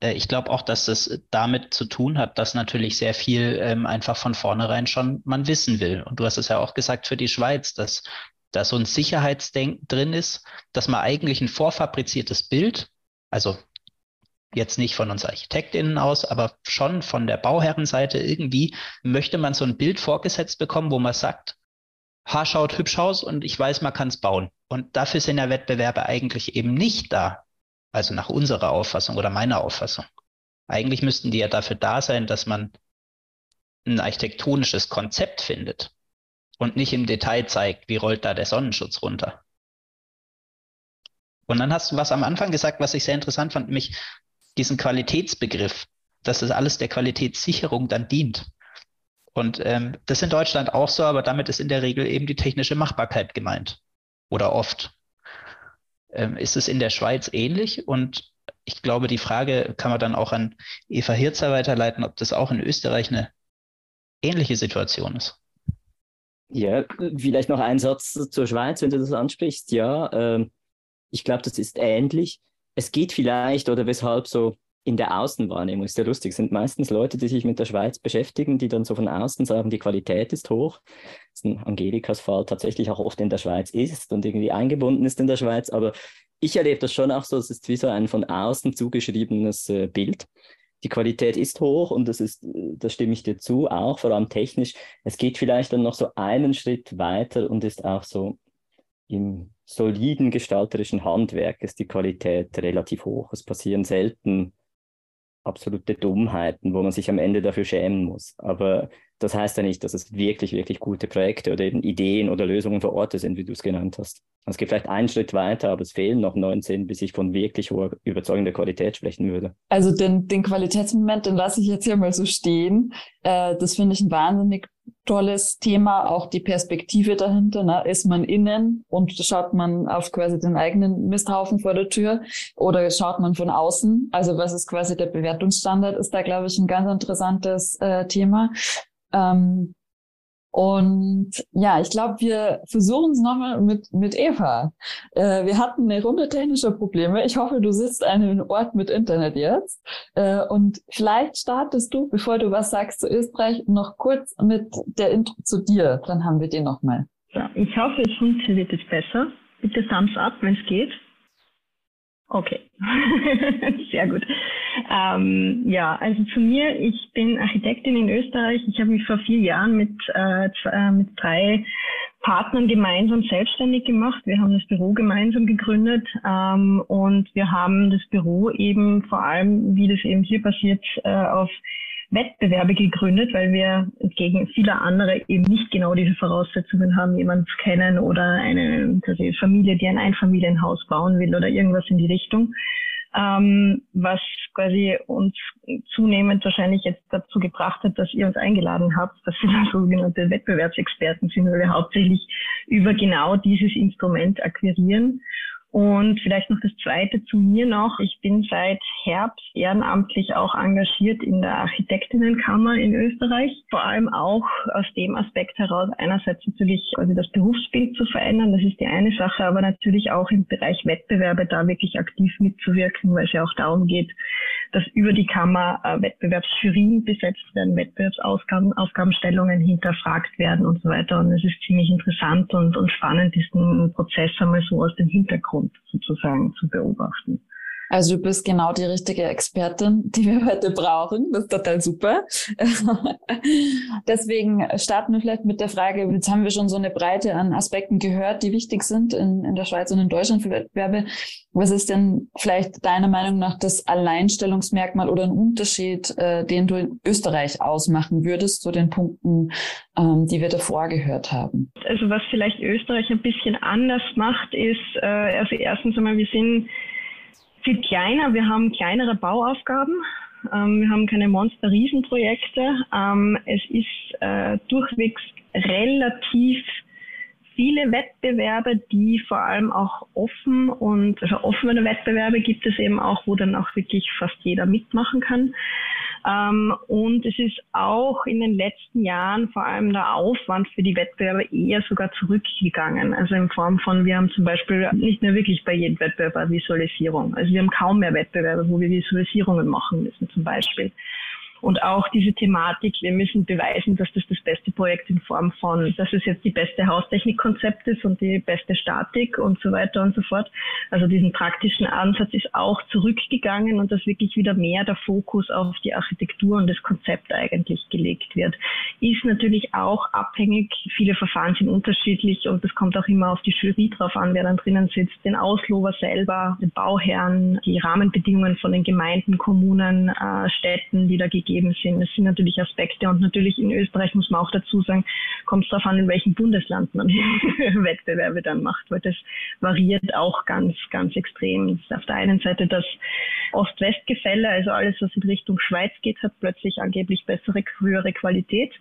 ich glaube auch, dass das damit zu tun hat, dass natürlich sehr viel ähm, einfach von vornherein schon man wissen will. Und du hast es ja auch gesagt für die Schweiz, dass da so ein Sicherheitsdenken drin ist, dass man eigentlich ein vorfabriziertes Bild, also jetzt nicht von uns ArchitektInnen aus, aber schon von der Bauherrenseite irgendwie möchte man so ein Bild vorgesetzt bekommen, wo man sagt, Haar schaut hübsch aus und ich weiß, man kann es bauen. Und dafür sind ja Wettbewerbe eigentlich eben nicht da. Also nach unserer Auffassung oder meiner Auffassung. Eigentlich müssten die ja dafür da sein, dass man ein architektonisches Konzept findet und nicht im Detail zeigt, wie rollt da der Sonnenschutz runter. Und dann hast du was am Anfang gesagt, was ich sehr interessant fand, nämlich diesen Qualitätsbegriff, dass das alles der Qualitätssicherung dann dient. Und ähm, das ist in Deutschland auch so, aber damit ist in der Regel eben die technische Machbarkeit gemeint. Oder oft. Ähm, ist es in der Schweiz ähnlich? Und ich glaube, die Frage kann man dann auch an Eva Hirzer weiterleiten, ob das auch in Österreich eine ähnliche Situation ist. Ja, vielleicht noch ein Satz zur Schweiz, wenn du das ansprichst. Ja, äh, ich glaube, das ist ähnlich. Es geht vielleicht oder weshalb so in der Außenwahrnehmung ist ja lustig, sind meistens Leute, die sich mit der Schweiz beschäftigen, die dann so von außen sagen, die Qualität ist hoch. Das ist ein Angelikas Fall tatsächlich auch oft in der Schweiz ist und irgendwie eingebunden ist in der Schweiz. Aber ich erlebe das schon auch so, es ist wie so ein von außen zugeschriebenes äh, Bild. Die Qualität ist hoch und das ist, äh, da stimme ich dir zu, auch vor allem technisch. Es geht vielleicht dann noch so einen Schritt weiter und ist auch so im soliden gestalterischen Handwerk ist die Qualität relativ hoch. Es passieren selten absolute Dummheiten, wo man sich am Ende dafür schämen muss. Aber das heißt ja nicht, dass es wirklich, wirklich gute Projekte oder eben Ideen oder Lösungen vor Ort sind, wie du es genannt hast. Es geht vielleicht einen Schritt weiter, aber es fehlen noch 19, bis ich von wirklich hoher, überzeugender Qualität sprechen würde. Also den, den Qualitätsmoment, den lasse ich jetzt hier mal so stehen. Äh, das finde ich ein wahnsinnig tolles Thema, auch die Perspektive dahinter. Ne? Ist man innen und schaut man auf quasi den eigenen Misthaufen vor der Tür oder schaut man von außen? Also was ist quasi der Bewertungsstandard, ist da, glaube ich, ein ganz interessantes äh, Thema. Ähm, und ja, ich glaube, wir versuchen es nochmal mit, mit Eva. Äh, wir hatten eine Runde technischer Probleme. Ich hoffe, du sitzt an einem Ort mit Internet jetzt. Äh, und vielleicht startest du, bevor du was sagst zu Österreich, noch kurz mit der Intro zu dir. Dann haben wir den nochmal. Ja, ich hoffe, es funktioniert jetzt besser. Bitte Thumbs up, wenn es geht. Okay, sehr gut. Ähm, ja, also zu mir, ich bin Architektin in Österreich. Ich habe mich vor vier Jahren mit, äh, äh, mit drei Partnern gemeinsam selbstständig gemacht. Wir haben das Büro gemeinsam gegründet ähm, und wir haben das Büro eben vor allem, wie das eben hier passiert, äh, auf Wettbewerbe gegründet, weil wir gegen viele andere eben nicht genau diese Voraussetzungen haben, jemanden zu kennen oder eine Familie, die ein Einfamilienhaus bauen will oder irgendwas in die Richtung. Ähm, was quasi uns zunehmend wahrscheinlich jetzt dazu gebracht hat, dass ihr uns eingeladen habt, dass wir sogenannte Wettbewerbsexperten sind, weil wir hauptsächlich über genau dieses Instrument akquirieren und vielleicht noch das Zweite zu mir noch. Ich bin seit Herbst ehrenamtlich auch engagiert in der Architektinnenkammer in Österreich. Vor allem auch aus dem Aspekt heraus, einerseits natürlich also das Berufsbild zu verändern, das ist die eine Sache, aber natürlich auch im Bereich Wettbewerbe da wirklich aktiv mitzuwirken, weil es ja auch darum geht, dass über die Kammer äh, Wettbewerbsjurien besetzt werden, Wettbewerbsaufgaben, Aufgabenstellungen hinterfragt werden und so weiter. Und es ist ziemlich interessant und, und spannend, diesen Prozess einmal so aus dem Hintergrund sozusagen zu beobachten. Also du bist genau die richtige Expertin, die wir heute brauchen. Das ist total super. Deswegen starten wir vielleicht mit der Frage, jetzt haben wir schon so eine Breite an Aspekten gehört, die wichtig sind in, in der Schweiz und in Deutschland für Wettbewerbe. Was ist denn vielleicht deiner Meinung nach das Alleinstellungsmerkmal oder ein Unterschied, äh, den du in Österreich ausmachen würdest zu den Punkten, ähm, die wir davor gehört haben? Also was vielleicht Österreich ein bisschen anders macht, ist, äh, also erstens einmal, wir sind viel kleiner. Wir haben kleinere Bauaufgaben. Ähm, wir haben keine Monster-Riesenprojekte. Ähm, es ist äh, durchwegs relativ viele Wettbewerbe, die vor allem auch offen und also offene Wettbewerbe gibt es eben auch, wo dann auch wirklich fast jeder mitmachen kann. Ähm, und es ist auch in den letzten Jahren vor allem der Aufwand für die Wettbewerbe eher sogar zurückgegangen. Also in Form von, wir haben zum Beispiel nicht mehr wirklich bei jedem Wettbewerb Visualisierung. Also wir haben kaum mehr Wettbewerbe, wo wir Visualisierungen machen müssen zum Beispiel. Und auch diese Thematik, wir müssen beweisen, dass das das beste Projekt in Form von, dass es jetzt die beste Haustechnikkonzept ist und die beste Statik und so weiter und so fort. Also diesen praktischen Ansatz ist auch zurückgegangen und dass wirklich wieder mehr der Fokus auf die Architektur und das Konzept eigentlich gelegt wird. Ist natürlich auch abhängig, viele Verfahren sind unterschiedlich und es kommt auch immer auf die Jury drauf an, wer dann drinnen sitzt, den Auslober selber, den Bauherren, die Rahmenbedingungen von den Gemeinden, Kommunen, äh, Städten, die da gegeben sind. Das sind natürlich Aspekte und natürlich in Österreich muss man auch dazu sagen, kommt es darauf an, in welchem Bundesland man Wettbewerbe dann macht, weil das variiert auch ganz, ganz extrem. Auf der einen Seite das Ost-West-Gefälle, also alles, was in Richtung Schweiz geht, hat plötzlich angeblich bessere, höhere Qualität.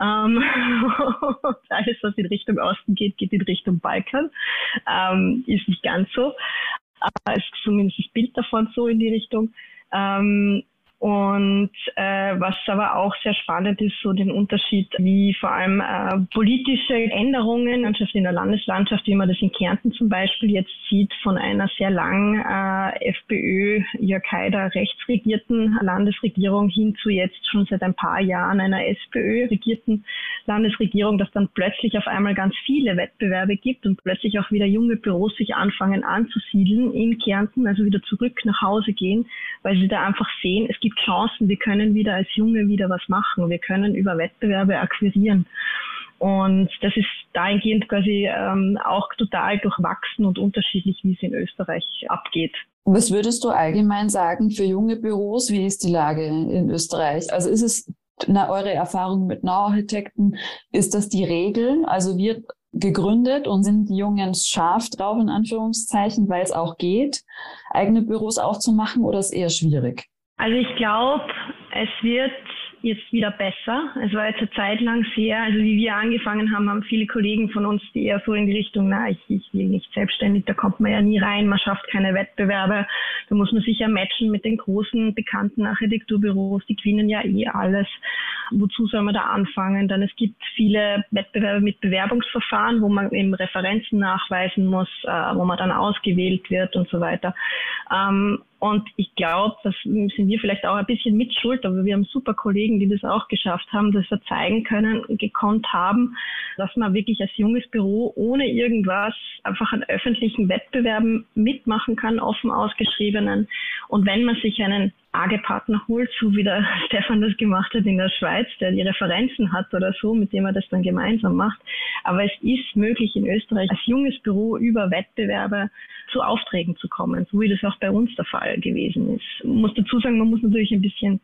Ähm, alles, was in Richtung Osten geht, geht in Richtung Balkan. Ähm, ist nicht ganz so. Aber es ist zumindest das Bild davon so in die Richtung. Ähm, und äh, was aber auch sehr spannend ist, so den Unterschied, wie vor allem äh, politische Änderungen, anstatt in der Landeslandschaft, wie man das in Kärnten zum Beispiel jetzt sieht, von einer sehr lang äh, FPÖ, Jörg Haider rechtsregierten Landesregierung hin zu jetzt schon seit ein paar Jahren einer SPÖ regierten Landesregierung, dass dann plötzlich auf einmal ganz viele Wettbewerbe gibt und plötzlich auch wieder junge Büros sich anfangen anzusiedeln in Kärnten, also wieder zurück nach Hause gehen, weil sie da einfach sehen, es gibt Chancen, wir können wieder als Junge wieder was machen, wir können über Wettbewerbe akquirieren. Und das ist dahingehend quasi ähm, auch total durchwachsen und unterschiedlich, wie es in Österreich abgeht. Was würdest du allgemein sagen für junge Büros? Wie ist die Lage in Österreich? Also ist es na, eure Erfahrung mit Now-Architekten, ist das die Regel? Also wird gegründet und sind die Jungen scharf drauf, in Anführungszeichen, weil es auch geht, eigene Büros aufzumachen oder ist es eher schwierig? Also ich glaube, es wird jetzt wieder besser. Es war jetzt eine Zeit lang sehr, also wie wir angefangen haben, haben viele Kollegen von uns, die eher so in die Richtung, na, ich, ich will nicht selbstständig, da kommt man ja nie rein, man schafft keine Wettbewerbe, da muss man sich ja matchen mit den großen, bekannten Architekturbüros, die gewinnen ja eh alles. Wozu soll man da anfangen? Dann es gibt viele Wettbewerbe mit Bewerbungsverfahren, wo man eben Referenzen nachweisen muss, äh, wo man dann ausgewählt wird und so weiter. Und ich glaube, das sind wir vielleicht auch ein bisschen mitschuld, aber wir haben super Kollegen, die das auch geschafft haben, dass wir zeigen können, gekonnt haben, dass man wirklich als junges Büro ohne irgendwas einfach an öffentlichen Wettbewerben mitmachen kann, offen ausgeschriebenen. Und wenn man sich einen AG-Partner holt, so wie der Stefan das gemacht hat in der Schweiz, der die Referenzen hat oder so, mit dem er das dann gemeinsam macht. Aber es ist möglich in Österreich als junges Büro über Wettbewerbe zu Aufträgen zu kommen, so wie das auch bei uns der Fall gewesen ist. Ich muss dazu sagen, man muss natürlich ein bisschen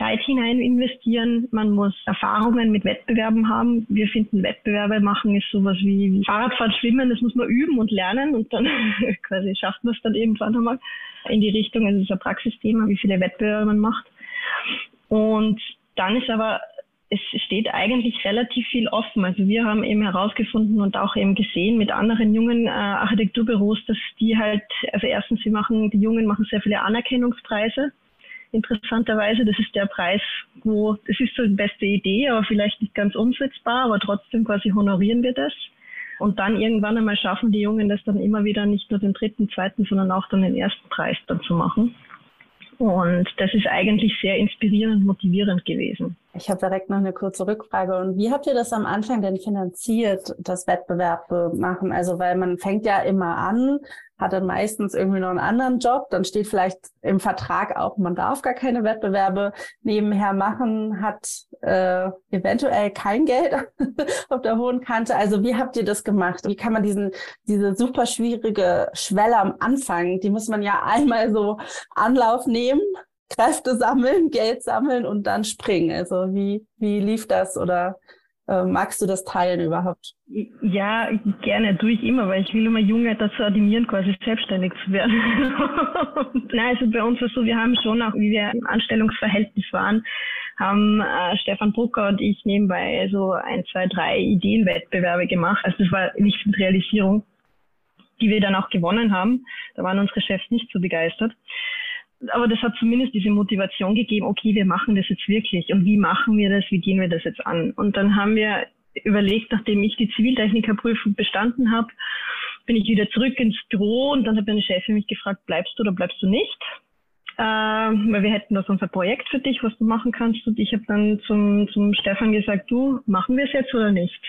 Zeit hinein investieren. Man muss Erfahrungen mit Wettbewerben haben. Wir finden, Wettbewerbe machen ist sowas wie Fahrradfahren, Schwimmen. Das muss man üben und lernen und dann quasi schafft man es dann irgendwann einmal in die Richtung. Also es ist ein Praxisthema, wie viele Wettbewerbe man macht. Und dann ist aber es steht eigentlich relativ viel offen. Also wir haben eben herausgefunden und auch eben gesehen mit anderen jungen äh, Architekturbüros, dass die halt, also erstens, sie machen, die Jungen machen sehr viele Anerkennungspreise. Interessanterweise, das ist der Preis, wo, das ist so die beste Idee, aber vielleicht nicht ganz umsetzbar, aber trotzdem quasi honorieren wir das. Und dann irgendwann einmal schaffen die Jungen das dann immer wieder nicht nur den dritten, zweiten, sondern auch dann den ersten Preis dann zu machen. Und das ist eigentlich sehr inspirierend motivierend gewesen. Ich habe direkt noch eine kurze Rückfrage. Und wie habt ihr das am Anfang denn finanziert, das Wettbewerbe machen? Also, weil man fängt ja immer an, hat dann meistens irgendwie noch einen anderen Job, dann steht vielleicht im Vertrag auch, man darf gar keine Wettbewerbe nebenher machen, hat äh, eventuell kein Geld auf der hohen Kante. Also wie habt ihr das gemacht? Wie kann man diesen diese super schwierige Schwelle am Anfang, die muss man ja einmal so Anlauf nehmen Kräfte sammeln, Geld sammeln und dann springen. Also wie, wie lief das oder magst du das teilen überhaupt? Ja, gerne, tue ich immer, weil ich will immer Junge dazu animieren, quasi selbstständig zu werden. Nein, also bei uns war so, wir haben schon auch, wie wir im Anstellungsverhältnis waren, haben äh, Stefan Brucker und ich nebenbei so ein, zwei, drei Ideenwettbewerbe gemacht. Also das war nicht mit Realisierung, die wir dann auch gewonnen haben. Da waren unsere Chefs nicht so begeistert aber das hat zumindest diese Motivation gegeben, okay, wir machen das jetzt wirklich und wie machen wir das, wie gehen wir das jetzt an? Und dann haben wir überlegt, nachdem ich die Ziviltechnikerprüfung bestanden habe, bin ich wieder zurück ins Büro und dann hat meine Chefin mich gefragt, bleibst du oder bleibst du nicht? Äh, weil wir hätten das unser Projekt für dich, was du machen kannst. Und ich habe dann zum, zum Stefan gesagt, du, machen wir es jetzt oder nicht?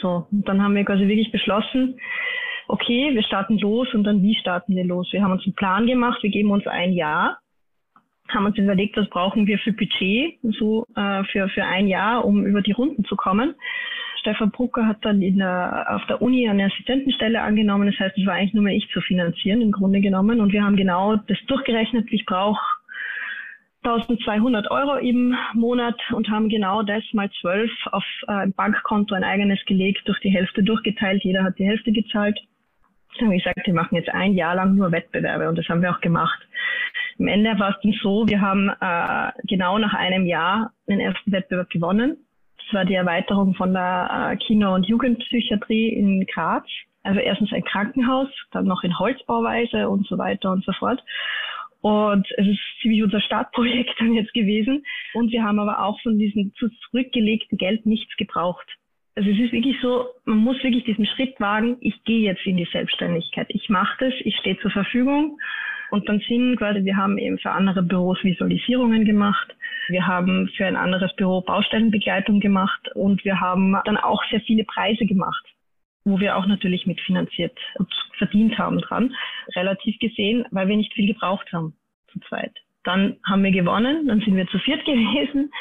So, und dann haben wir quasi wirklich beschlossen, okay, wir starten los und dann wie starten wir los? Wir haben uns einen Plan gemacht, wir geben uns ein Jahr, haben uns überlegt, was brauchen wir für Budget, so äh, für, für ein Jahr, um über die Runden zu kommen. Stefan Brucker hat dann in der, auf der Uni eine Assistentenstelle angenommen. Das heißt, es war eigentlich nur mehr ich zu finanzieren im Grunde genommen. Und wir haben genau das durchgerechnet. Ich brauche 1200 Euro im Monat und haben genau das mal zwölf auf äh, ein Bankkonto ein eigenes gelegt, durch die Hälfte durchgeteilt. Jeder hat die Hälfte gezahlt. Haben gesagt, wir machen jetzt ein Jahr lang nur Wettbewerbe und das haben wir auch gemacht. Am Ende war es dann so, wir haben äh, genau nach einem Jahr den ersten Wettbewerb gewonnen. Das war die Erweiterung von der äh, Kinder- und Jugendpsychiatrie in Graz. Also erstens ein Krankenhaus, dann noch in Holzbauweise und so weiter und so fort. Und es ist ziemlich unser Startprojekt dann jetzt gewesen. Und wir haben aber auch von diesem zurückgelegten Geld nichts gebraucht. Also es ist wirklich so, man muss wirklich diesen Schritt wagen, ich gehe jetzt in die Selbstständigkeit. Ich mache das, ich stehe zur Verfügung. Und dann sind quasi, wir haben eben für andere Büros Visualisierungen gemacht. Wir haben für ein anderes Büro Baustellenbegleitung gemacht und wir haben dann auch sehr viele Preise gemacht wo wir auch natürlich mitfinanziert und verdient haben dran, relativ gesehen, weil wir nicht viel gebraucht haben zu zweit. Dann haben wir gewonnen, dann sind wir zu viert gewesen,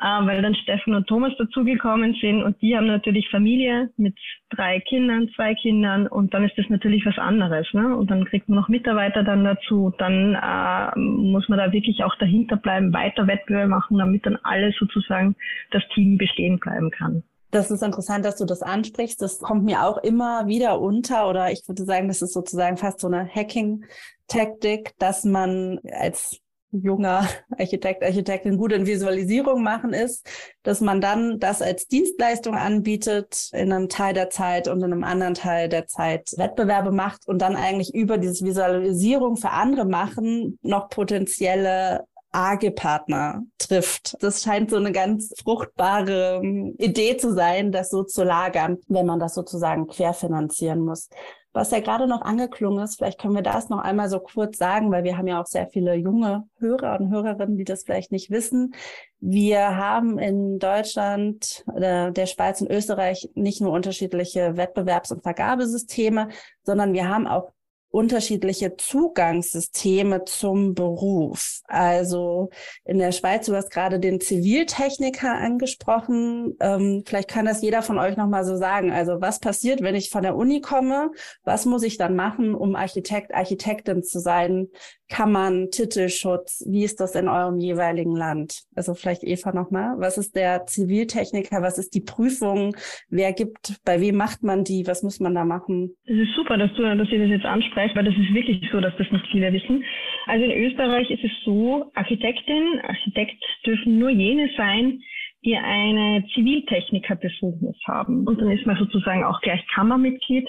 äh, weil dann Steffen und Thomas dazugekommen sind und die haben natürlich Familie mit drei Kindern, zwei Kindern und dann ist das natürlich was anderes. Ne? Und dann kriegt man noch Mitarbeiter dann dazu. Dann äh, muss man da wirklich auch dahinter bleiben, weiter Wettbewerb machen, damit dann alles sozusagen das Team bestehen bleiben kann. Das ist interessant, dass du das ansprichst. Das kommt mir auch immer wieder unter oder ich würde sagen, das ist sozusagen fast so eine Hacking-Taktik, dass man als junger Architekt, Architektin gut in Visualisierung machen ist, dass man dann das als Dienstleistung anbietet in einem Teil der Zeit und in einem anderen Teil der Zeit Wettbewerbe macht und dann eigentlich über diese Visualisierung für andere machen noch potenzielle AG-Partner trifft. Das scheint so eine ganz fruchtbare ähm, Idee zu sein, das so zu lagern, wenn man das sozusagen querfinanzieren muss. Was ja gerade noch angeklungen ist, vielleicht können wir das noch einmal so kurz sagen, weil wir haben ja auch sehr viele junge Hörer und Hörerinnen, die das vielleicht nicht wissen. Wir haben in Deutschland, der Schweiz und Österreich nicht nur unterschiedliche Wettbewerbs- und Vergabesysteme, sondern wir haben auch unterschiedliche Zugangssysteme zum Beruf. Also in der Schweiz, du hast gerade den Ziviltechniker angesprochen. Ähm, vielleicht kann das jeder von euch nochmal so sagen. Also was passiert, wenn ich von der Uni komme? Was muss ich dann machen, um Architekt, Architektin zu sein? Kammern, Titelschutz? Wie ist das in eurem jeweiligen Land? Also vielleicht Eva nochmal. Was ist der Ziviltechniker? Was ist die Prüfung? Wer gibt, bei wem macht man die? Was muss man da machen? Es ist super, dass du, dass ihr das jetzt ansprichst, weil das ist wirklich so, dass das nicht viele wissen. Also in Österreich ist es so, Architektin, Architekt dürfen nur jene sein, die eine Ziviltechnikerbefugnis haben. Und dann ist man sozusagen auch gleich Kammermitglied.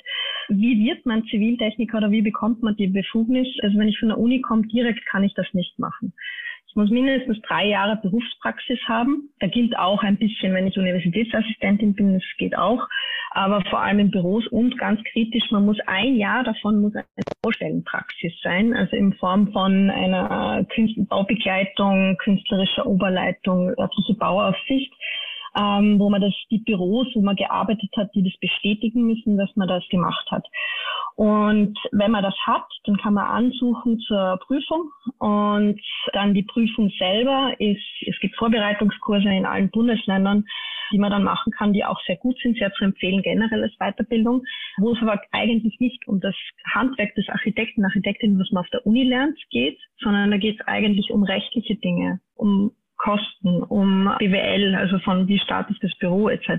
Wie wird man Ziviltechniker oder wie bekommt man die Befugnis? Also wenn ich von der Uni komme, direkt kann ich das nicht machen. Ich muss mindestens drei Jahre Berufspraxis haben. Da gilt auch ein bisschen, wenn ich Universitätsassistentin bin, das geht auch. Aber vor allem in Büros und ganz kritisch, man muss ein Jahr davon muss eine Baustellenpraxis sein, also in Form von einer Baubegleitung, künstlerischer Oberleitung, örtliche Bauaufsicht ähm, wo man das, die Büros, wo man gearbeitet hat, die das bestätigen müssen, dass man das gemacht hat. Und wenn man das hat, dann kann man ansuchen zur Prüfung und dann die Prüfung selber ist, es gibt Vorbereitungskurse in allen Bundesländern, die man dann machen kann, die auch sehr gut sind, sehr zu empfehlen generell als Weiterbildung, wo es aber eigentlich nicht um das Handwerk des Architekten, Architektin, was man auf der Uni lernt, geht, sondern da geht es eigentlich um rechtliche Dinge, um Kosten, um BWL, also von wie startet das Büro etc.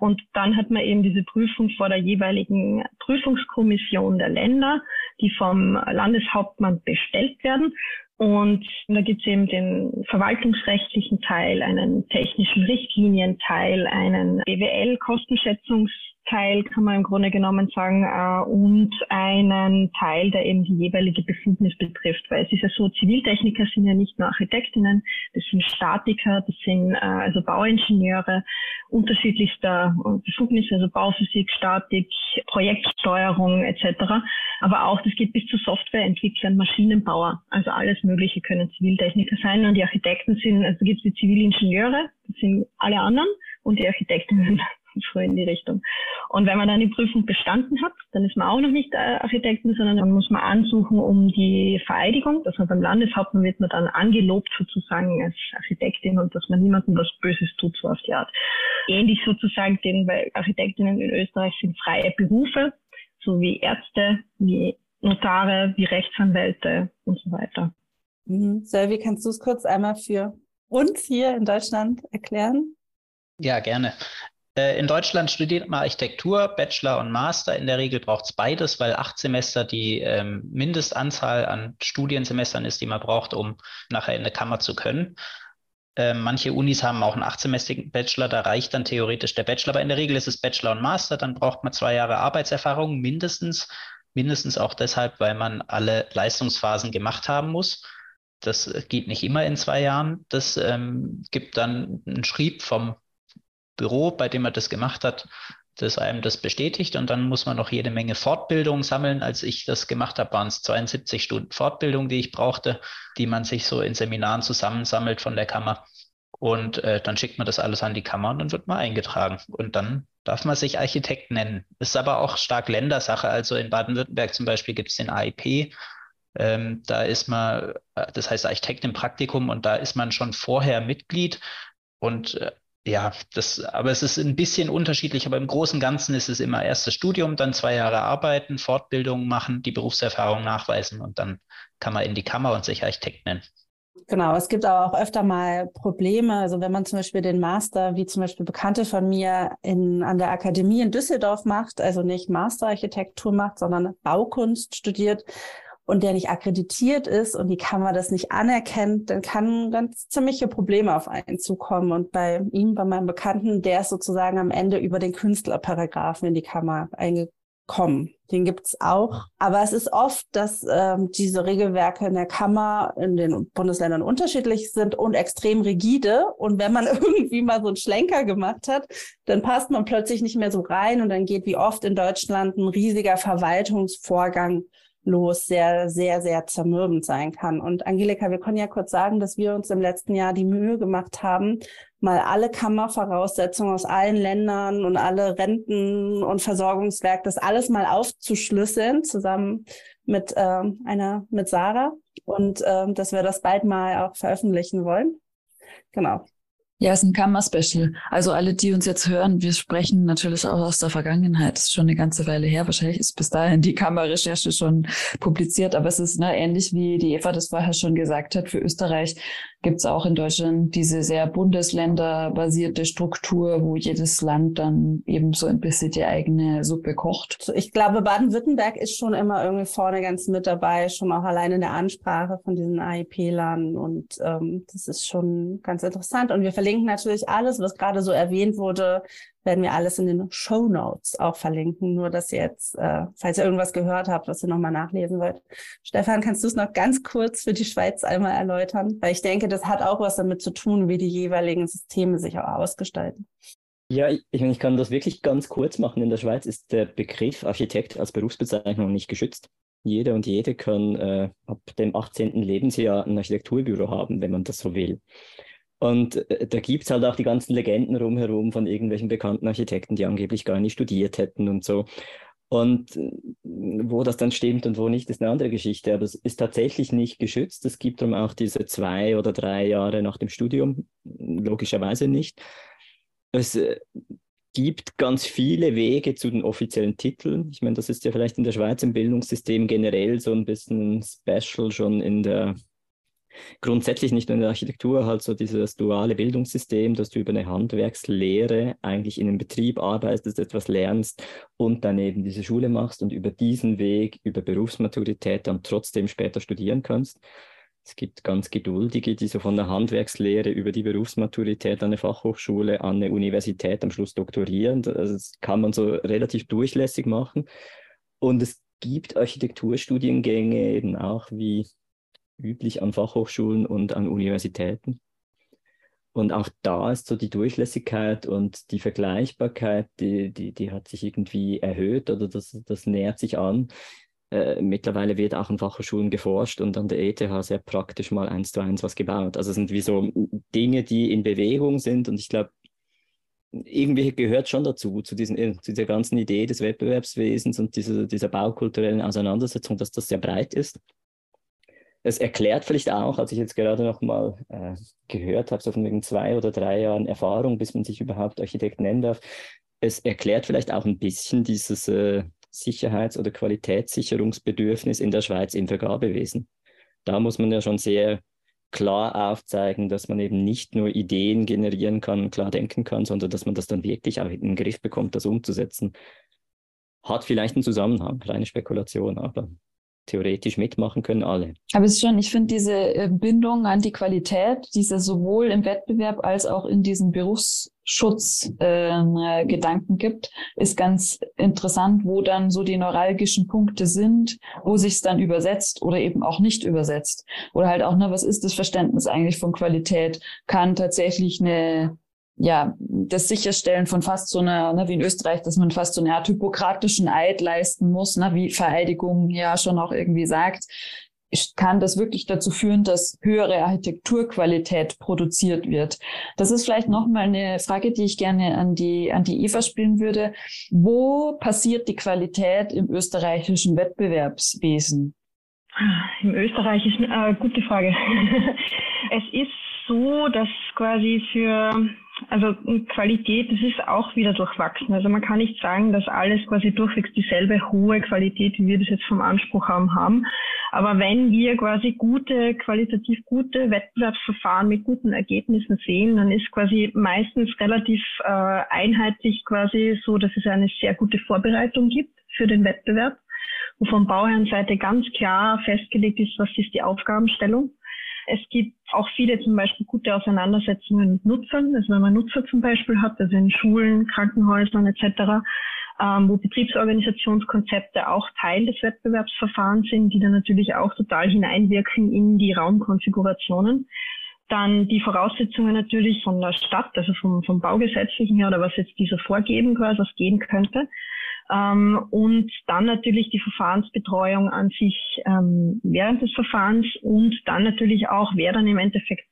Und dann hat man eben diese Prüfung vor der jeweiligen Prüfungskommission der Länder, die vom Landeshauptmann bestellt werden. Und da gibt es eben den verwaltungsrechtlichen Teil, einen technischen Richtlinienteil, einen BWL-Kostenschätzungs Teil, kann man im Grunde genommen sagen, äh, und einen Teil, der eben die jeweilige Befugnis betrifft. Weil es ist ja so, Ziviltechniker sind ja nicht nur Architektinnen, das sind Statiker, das sind äh, also Bauingenieure, unterschiedlichster Befugnisse, also Bauphysik, Statik, Projektsteuerung etc. Aber auch, das geht bis zu Softwareentwicklern, Maschinenbauer, also alles Mögliche können Ziviltechniker sein. Und die Architekten sind, also gibt es die Zivilingenieure, das sind alle anderen, und die Architektinnen so in die Richtung. Und wenn man dann die Prüfung bestanden hat, dann ist man auch noch nicht äh, Architektin, sondern dann muss man ansuchen um die Vereidigung. Dass man beim Landeshauptmann wird man dann angelobt sozusagen als Architektin und dass man niemandem was Böses tut, so auf die Art. Ähnlich sozusagen, denn bei Architektinnen in Österreich sind freie Berufe, so wie Ärzte, wie Notare, wie Rechtsanwälte und so weiter. Mhm. Selvi, kannst du es kurz einmal für uns hier in Deutschland erklären? Ja, gerne. Äh, in Deutschland studiert man Architektur, Bachelor und Master. In der Regel braucht es beides, weil acht Semester die ähm, Mindestanzahl an Studiensemestern ist, die man braucht, um nachher in eine Kammer zu können. Ähm, manche Unis haben auch einen achtsemestrigen Bachelor, da reicht dann theoretisch der Bachelor, aber in der Regel ist es Bachelor und Master, dann braucht man zwei Jahre Arbeitserfahrung mindestens, mindestens auch deshalb, weil man alle Leistungsphasen gemacht haben muss. Das geht nicht immer in zwei Jahren. Das ähm, gibt dann einen Schrieb vom Büro, bei dem er das gemacht hat, das einem das bestätigt und dann muss man noch jede Menge Fortbildung sammeln. Als ich das gemacht habe, waren es 72 Stunden Fortbildung, die ich brauchte, die man sich so in Seminaren zusammensammelt von der Kammer. Und äh, dann schickt man das alles an die Kammer und dann wird man eingetragen. Und dann darf man sich Architekt nennen. Ist aber auch stark Ländersache. Also in Baden-Württemberg zum Beispiel gibt es den AIP. Ähm, da ist man, äh, das heißt Architekt im Praktikum und da ist man schon vorher Mitglied. Und äh, ja, das, aber es ist ein bisschen unterschiedlich, aber im Großen und Ganzen ist es immer erstes Studium, dann zwei Jahre arbeiten, Fortbildung machen, die Berufserfahrung nachweisen und dann kann man in die Kammer und sich Architekt nennen. Genau, es gibt aber auch öfter mal Probleme. Also wenn man zum Beispiel den Master, wie zum Beispiel Bekannte von mir in, an der Akademie in Düsseldorf macht, also nicht Masterarchitektur macht, sondern Baukunst studiert, und der nicht akkreditiert ist und die Kammer das nicht anerkennt, dann kann ganz ziemliche Probleme auf einen zukommen. Und bei ihm, bei meinem Bekannten, der ist sozusagen am Ende über den Künstlerparagraphen in die Kammer eingekommen. Den gibt's auch. Aber es ist oft, dass ähm, diese Regelwerke in der Kammer in den Bundesländern unterschiedlich sind und extrem rigide. Und wenn man irgendwie mal so einen Schlenker gemacht hat, dann passt man plötzlich nicht mehr so rein und dann geht wie oft in Deutschland ein riesiger Verwaltungsvorgang los sehr, sehr, sehr zermürbend sein kann. Und Angelika, wir können ja kurz sagen, dass wir uns im letzten Jahr die Mühe gemacht haben, mal alle Kammervoraussetzungen aus allen Ländern und alle Renten und Versorgungswerk, das alles mal aufzuschlüsseln, zusammen mit äh, einer, mit Sarah. Und äh, dass wir das bald mal auch veröffentlichen wollen. Genau. Ja, es ist ein Kammer-Special. Also alle, die uns jetzt hören, wir sprechen natürlich auch aus der Vergangenheit. Das ist schon eine ganze Weile her. Wahrscheinlich ist bis dahin die Kammerrecherche schon publiziert, aber es ist ne, ähnlich wie die Eva das vorher schon gesagt hat. Für Österreich gibt es auch in Deutschland diese sehr bundesländerbasierte Struktur, wo jedes Land dann eben so ein bisschen die eigene Suppe kocht. Ich glaube, Baden-Württemberg ist schon immer irgendwie vorne ganz mit dabei, schon auch allein in der Ansprache von diesen AIP-Lern. Und ähm, das ist schon ganz interessant. Und wir verlinken natürlich alles, was gerade so erwähnt wurde, werden wir alles in den Show Notes auch verlinken. Nur, dass ihr jetzt, äh, falls ihr irgendwas gehört habt, was ihr nochmal nachlesen wollt. Stefan, kannst du es noch ganz kurz für die Schweiz einmal erläutern? Weil ich denke, das hat auch was damit zu tun, wie die jeweiligen Systeme sich auch ausgestalten. Ja, ich, ich kann das wirklich ganz kurz machen. In der Schweiz ist der Begriff Architekt als Berufsbezeichnung nicht geschützt. Jeder und jede kann äh, ab dem 18. Lebensjahr ein Architekturbüro haben, wenn man das so will. Und äh, da gibt es halt auch die ganzen Legenden rumherum von irgendwelchen bekannten Architekten, die angeblich gar nicht studiert hätten und so. Und äh, wo das dann stimmt und wo nicht, ist eine andere Geschichte. Aber es ist tatsächlich nicht geschützt. Es gibt darum auch diese zwei oder drei Jahre nach dem Studium, logischerweise nicht. Es äh, gibt ganz viele Wege zu den offiziellen Titeln. Ich meine, das ist ja vielleicht in der Schweiz im Bildungssystem generell so ein bisschen special schon in der grundsätzlich nicht nur in der Architektur, halt so dieses duale Bildungssystem, dass du über eine Handwerkslehre eigentlich in einem Betrieb arbeitest, etwas lernst und dann eben diese Schule machst und über diesen Weg, über Berufsmaturität dann trotzdem später studieren kannst. Es gibt ganz Geduldige, die so von der Handwerkslehre über die Berufsmaturität an eine Fachhochschule, an eine Universität am Schluss doktorieren. Das kann man so relativ durchlässig machen. Und es gibt Architekturstudiengänge eben auch wie üblich an Fachhochschulen und an Universitäten. Und auch da ist so die Durchlässigkeit und die Vergleichbarkeit, die, die, die hat sich irgendwie erhöht oder das, das nähert sich an. Äh, mittlerweile wird auch an Fachhochschulen geforscht und an der ETH sehr praktisch mal eins zu eins was gebaut. Also es sind wie so Dinge, die in Bewegung sind und ich glaube, irgendwie gehört schon dazu, zu, diesen, äh, zu dieser ganzen Idee des Wettbewerbswesens und dieser, dieser baukulturellen Auseinandersetzung, dass das sehr breit ist es erklärt vielleicht auch, als ich jetzt gerade noch mal äh, gehört habe, so von wegen zwei oder drei Jahren Erfahrung, bis man sich überhaupt Architekt nennen darf, es erklärt vielleicht auch ein bisschen dieses äh, Sicherheits- oder Qualitätssicherungsbedürfnis in der Schweiz im Vergabewesen. da muss man ja schon sehr klar aufzeigen, dass man eben nicht nur Ideen generieren kann, klar denken kann, sondern dass man das dann wirklich auch in den Griff bekommt, das umzusetzen. Hat vielleicht einen Zusammenhang, reine Spekulation, aber theoretisch mitmachen können alle. Aber es ist schon, ich finde diese äh, Bindung an die Qualität, diese sowohl im Wettbewerb als auch in diesen Berufsschutzgedanken äh, Gedanken gibt, ist ganz interessant, wo dann so die neuralgischen Punkte sind, wo sich es dann übersetzt oder eben auch nicht übersetzt. Oder halt auch, ne, was ist das Verständnis eigentlich von Qualität? Kann tatsächlich eine ja, das Sicherstellen von fast so einer, ne, wie in Österreich, dass man fast so eine Art hypokratischen Eid leisten muss, ne, wie Vereidigung ja schon auch irgendwie sagt, kann das wirklich dazu führen, dass höhere Architekturqualität produziert wird. Das ist vielleicht nochmal eine Frage, die ich gerne an die, an die Eva spielen würde. Wo passiert die Qualität im österreichischen Wettbewerbswesen? Im österreichischen, äh, gute Frage. es ist so, dass quasi für also Qualität, das ist auch wieder durchwachsen. Also man kann nicht sagen, dass alles quasi durchwegs dieselbe hohe Qualität, wie wir das jetzt vom Anspruch haben, haben. Aber wenn wir quasi gute, qualitativ gute Wettbewerbsverfahren mit guten Ergebnissen sehen, dann ist quasi meistens relativ äh, einheitlich quasi so, dass es eine sehr gute Vorbereitung gibt für den Wettbewerb, wo von Bauherrenseite ganz klar festgelegt ist, was ist die Aufgabenstellung es gibt auch viele zum Beispiel gute Auseinandersetzungen mit Nutzern, also wenn man Nutzer zum Beispiel hat, also in Schulen, Krankenhäusern etc., ähm, wo Betriebsorganisationskonzepte auch Teil des Wettbewerbsverfahrens sind, die dann natürlich auch total hineinwirken in die Raumkonfigurationen. Dann die Voraussetzungen natürlich von der Stadt, also vom, vom Baugesetzlichen her oder was jetzt dieser vorgeben quasi, was gehen könnte. Ähm, und dann natürlich die Verfahrensbetreuung an sich ähm, während des Verfahrens und dann natürlich auch, wer dann im Endeffekt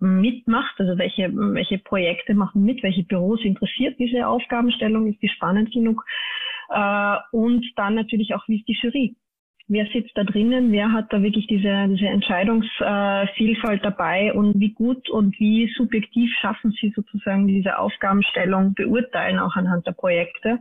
mitmacht, also welche, welche Projekte machen mit, welche Büros interessiert diese Aufgabenstellung, ist die spannend genug. Äh, und dann natürlich auch, wie ist die Jury wer sitzt da drinnen, wer hat da wirklich diese, diese Entscheidungsvielfalt dabei und wie gut und wie subjektiv schaffen sie sozusagen diese Aufgabenstellung beurteilen, auch anhand der Projekte.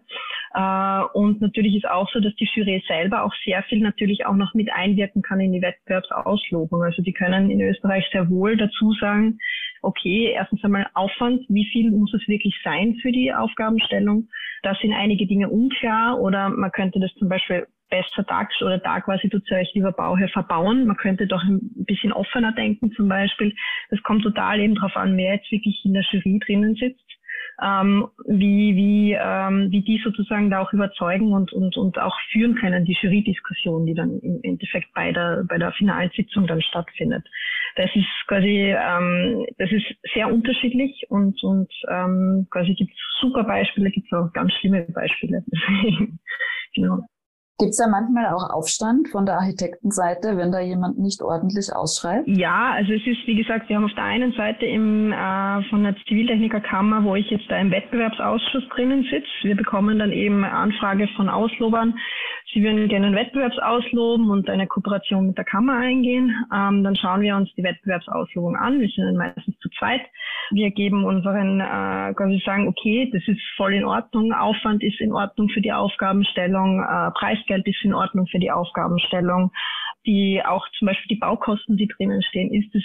Äh, und natürlich ist auch so, dass die Jury selber auch sehr viel natürlich auch noch mit einwirken kann in die Wettbewerbsauslobung. Also die können in Österreich sehr wohl dazu sagen, okay, erstens einmal Aufwand, wie viel muss es wirklich sein für die Aufgabenstellung? Da sind einige Dinge unklar oder man könnte das zum Beispiel besser da oder da quasi tut euch lieber Bauherr verbauen. Man könnte doch ein bisschen offener denken zum Beispiel. Das kommt total eben darauf an, wer jetzt wirklich in der Jury drinnen sitzt. Ähm, wie, wie, ähm, wie die sozusagen da auch überzeugen und, und, und auch führen können, die Jury-Diskussion, die dann im Endeffekt bei der, bei der finalen Sitzung dann stattfindet. Das ist quasi, ähm, das ist sehr unterschiedlich und, und ähm, quasi gibt es super Beispiele, gibt es auch ganz schlimme Beispiele. genau. Gibt es da manchmal auch Aufstand von der Architektenseite, wenn da jemand nicht ordentlich ausschreibt? Ja, also es ist, wie gesagt, wir haben auf der einen Seite im, äh, von der Ziviltechnikerkammer, wo ich jetzt da im Wettbewerbsausschuss drinnen sitze. Wir bekommen dann eben Anfrage von Auslobern, Sie würden gerne einen Wettbewerbsausloben und eine Kooperation mit der Kammer eingehen. Ähm, dann schauen wir uns die Wettbewerbsauslobung an. Wir sind dann meistens zu zweit. Wir geben unseren, äh, quasi sagen, okay, das ist voll in Ordnung, Aufwand ist in Ordnung für die Aufgabenstellung, äh, Preisgeld ist in Ordnung für die Aufgabenstellung. Die auch zum Beispiel die Baukosten, die drinnen stehen, ist es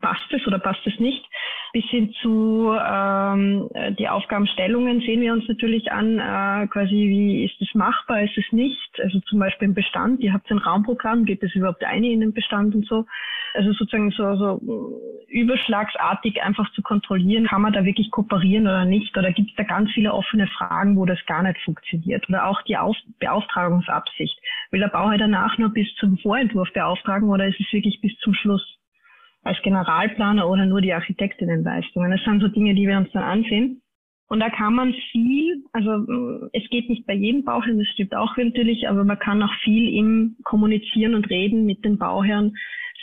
passt es oder passt es nicht. Bis hin zu ähm, die Aufgabenstellungen sehen wir uns natürlich an, äh, quasi wie ist es machbar, ist es nicht. Also zum Beispiel im Bestand, ihr habt ein Raumprogramm, geht es überhaupt ein in den Bestand und so. Also sozusagen so, so überschlagsartig einfach zu kontrollieren, kann man da wirklich kooperieren oder nicht? Oder gibt es da ganz viele offene Fragen, wo das gar nicht funktioniert? Oder auch die Auf Beauftragungsabsicht. Will der Bauherr danach nur bis zum Vorentwurf beauftragen oder ist es wirklich bis zum Schluss? Als Generalplaner oder nur die Architektinnenleistungen. Das sind so Dinge, die wir uns dann ansehen. Und da kann man viel, also es geht nicht bei jedem Bauherrn, das stimmt auch natürlich, aber man kann auch viel im Kommunizieren und Reden mit den Bauherren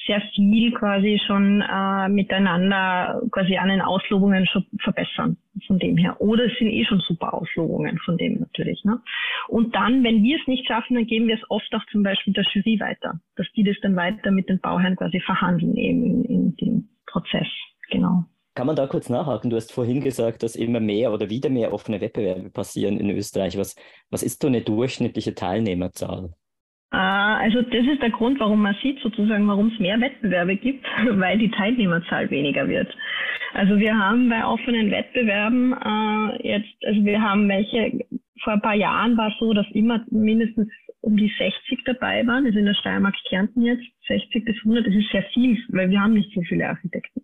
sehr viel quasi schon äh, miteinander quasi an den Auslobungen schon verbessern von dem her. Oder es sind eh schon super Auslobungen von dem natürlich. Ne? Und dann, wenn wir es nicht schaffen, dann geben wir es oft auch zum Beispiel der Jury weiter, dass die das dann weiter mit den Bauherren quasi verhandeln eben in, in dem Prozess. Genau. Kann man da kurz nachhaken? Du hast vorhin gesagt, dass immer mehr oder wieder mehr offene Wettbewerbe passieren in Österreich. Was, was ist so eine durchschnittliche Teilnehmerzahl? Also das ist der Grund, warum man sieht sozusagen, warum es mehr Wettbewerbe gibt, weil die Teilnehmerzahl weniger wird. Also wir haben bei offenen Wettbewerben äh, jetzt, also wir haben welche, vor ein paar Jahren war es so, dass immer mindestens um die 60 dabei waren, also in der Steiermark Kärnten jetzt 60 bis 100, das ist sehr viel, weil wir haben nicht so viele Architekten.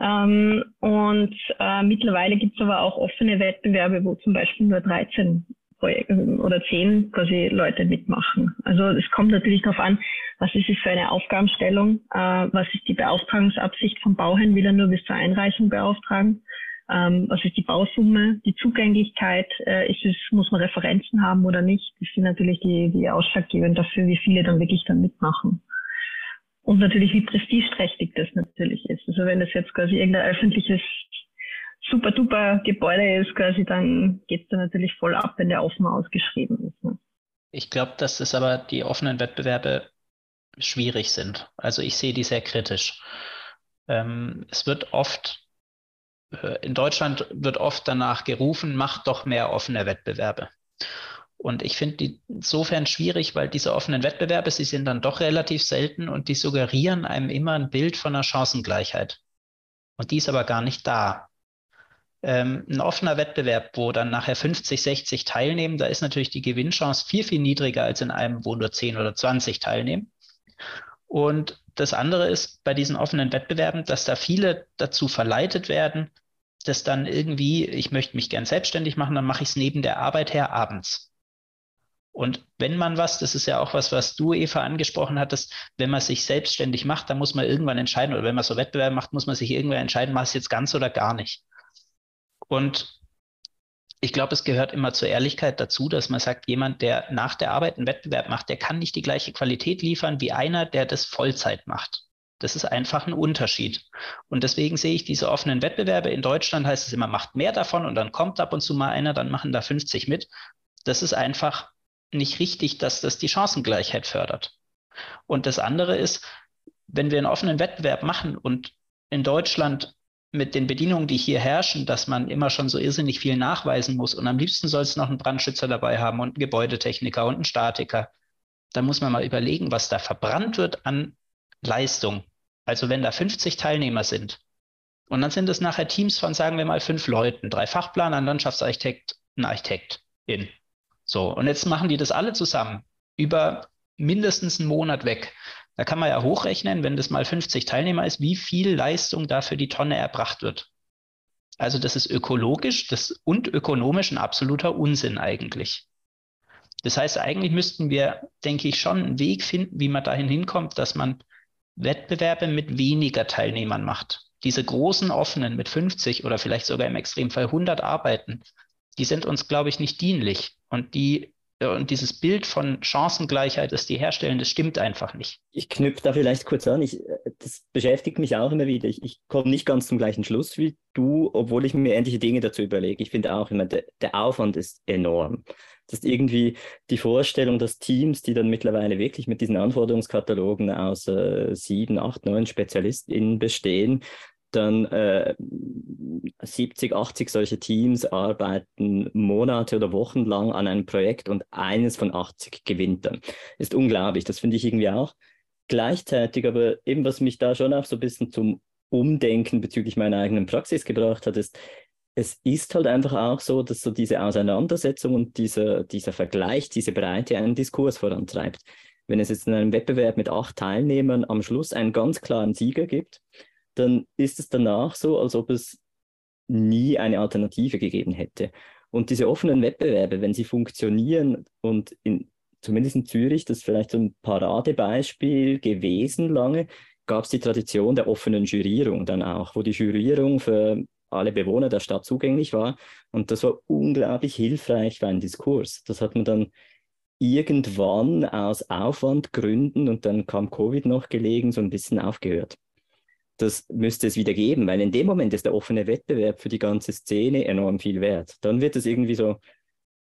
Ähm, und äh, mittlerweile gibt es aber auch offene Wettbewerbe, wo zum Beispiel nur 13 Projek oder 10 quasi Leute mitmachen. Also es kommt natürlich darauf an, was ist es für eine Aufgabenstellung, äh, was ist die Beauftragungsabsicht vom Bauherrn, will er nur bis zur Einreichung beauftragen, ähm, was ist die Bausumme, die Zugänglichkeit, äh, ist es, muss man Referenzen haben oder nicht, das sind natürlich die, die ausschlaggebend dafür, wie viele dann wirklich dann mitmachen. Und natürlich, wie prestigeträchtig das natürlich ist. Also wenn das jetzt quasi irgendein öffentliches super duper Gebäude ist, quasi, dann geht es da natürlich voll ab, wenn der offen ausgeschrieben ist. Ne? Ich glaube, dass es aber die offenen Wettbewerbe schwierig sind. Also ich sehe die sehr kritisch. Ähm, es wird oft, äh, in Deutschland wird oft danach gerufen, macht doch mehr offene Wettbewerbe. Und ich finde die insofern schwierig, weil diese offenen Wettbewerbe, sie sind dann doch relativ selten und die suggerieren einem immer ein Bild von einer Chancengleichheit. Und die ist aber gar nicht da. Ähm, ein offener Wettbewerb, wo dann nachher 50, 60 teilnehmen, da ist natürlich die Gewinnchance viel, viel niedriger als in einem, wo nur 10 oder 20 teilnehmen. Und das andere ist bei diesen offenen Wettbewerben, dass da viele dazu verleitet werden, dass dann irgendwie, ich möchte mich gern selbstständig machen, dann mache ich es neben der Arbeit her abends. Und wenn man was, das ist ja auch was, was du, Eva, angesprochen hattest, wenn man sich selbstständig macht, dann muss man irgendwann entscheiden, oder wenn man so Wettbewerbe macht, muss man sich irgendwann entscheiden, mache ich es jetzt ganz oder gar nicht. Und ich glaube, es gehört immer zur Ehrlichkeit dazu, dass man sagt, jemand, der nach der Arbeit einen Wettbewerb macht, der kann nicht die gleiche Qualität liefern wie einer, der das Vollzeit macht. Das ist einfach ein Unterschied. Und deswegen sehe ich diese offenen Wettbewerbe. In Deutschland heißt es immer, macht mehr davon und dann kommt ab und zu mal einer, dann machen da 50 mit. Das ist einfach nicht richtig, dass das die Chancengleichheit fördert. Und das andere ist, wenn wir einen offenen Wettbewerb machen und in Deutschland mit den Bedingungen, die hier herrschen, dass man immer schon so irrsinnig viel nachweisen muss und am liebsten soll es noch einen Brandschützer dabei haben und einen Gebäudetechniker und einen Statiker, dann muss man mal überlegen, was da verbrannt wird an Leistung. Also wenn da 50 Teilnehmer sind und dann sind es nachher Teams von, sagen wir mal, fünf Leuten, drei Fachplaner, ein Landschaftsarchitekt, ein Architekt in. So, und jetzt machen die das alle zusammen über mindestens einen Monat weg. Da kann man ja hochrechnen, wenn das mal 50 Teilnehmer ist, wie viel Leistung da für die Tonne erbracht wird. Also das ist ökologisch das, und ökonomisch ein absoluter Unsinn eigentlich. Das heißt, eigentlich müssten wir, denke ich, schon einen Weg finden, wie man dahin hinkommt, dass man Wettbewerbe mit weniger Teilnehmern macht. Diese großen offenen mit 50 oder vielleicht sogar im Extremfall 100 Arbeiten, die sind uns, glaube ich, nicht dienlich. Und die und dieses Bild von Chancengleichheit, das die herstellen, das stimmt einfach nicht. Ich knüpfe da vielleicht kurz an. Ich, das beschäftigt mich auch immer wieder. Ich, ich komme nicht ganz zum gleichen Schluss wie du, obwohl ich mir ähnliche Dinge dazu überlege. Ich finde auch immer, der, der Aufwand ist enorm. Das ist irgendwie die Vorstellung, dass Teams, die dann mittlerweile wirklich mit diesen Anforderungskatalogen aus äh, sieben, acht, neun SpezialistInnen bestehen, dann äh, 70, 80 solche Teams arbeiten Monate oder Wochen lang an einem Projekt und eines von 80 gewinnt dann. Ist unglaublich, das finde ich irgendwie auch. Gleichzeitig aber eben, was mich da schon auch so ein bisschen zum Umdenken bezüglich meiner eigenen Praxis gebracht hat, ist, es ist halt einfach auch so, dass so diese Auseinandersetzung und dieser, dieser Vergleich, diese Breite einen Diskurs vorantreibt. Wenn es jetzt in einem Wettbewerb mit acht Teilnehmern am Schluss einen ganz klaren Sieger gibt, dann ist es danach so, als ob es nie eine Alternative gegeben hätte. Und diese offenen Wettbewerbe, wenn sie funktionieren und in, zumindest in Zürich, das ist vielleicht so ein Paradebeispiel gewesen lange, gab es die Tradition der offenen Jurierung dann auch, wo die Jurierung für alle Bewohner der Stadt zugänglich war. Und das war unglaublich hilfreich für einen Diskurs. Das hat man dann irgendwann aus Aufwandgründen und dann kam Covid noch gelegen, so ein bisschen aufgehört das müsste es wieder geben, weil in dem Moment ist der offene Wettbewerb für die ganze Szene enorm viel wert. Dann wird es irgendwie so,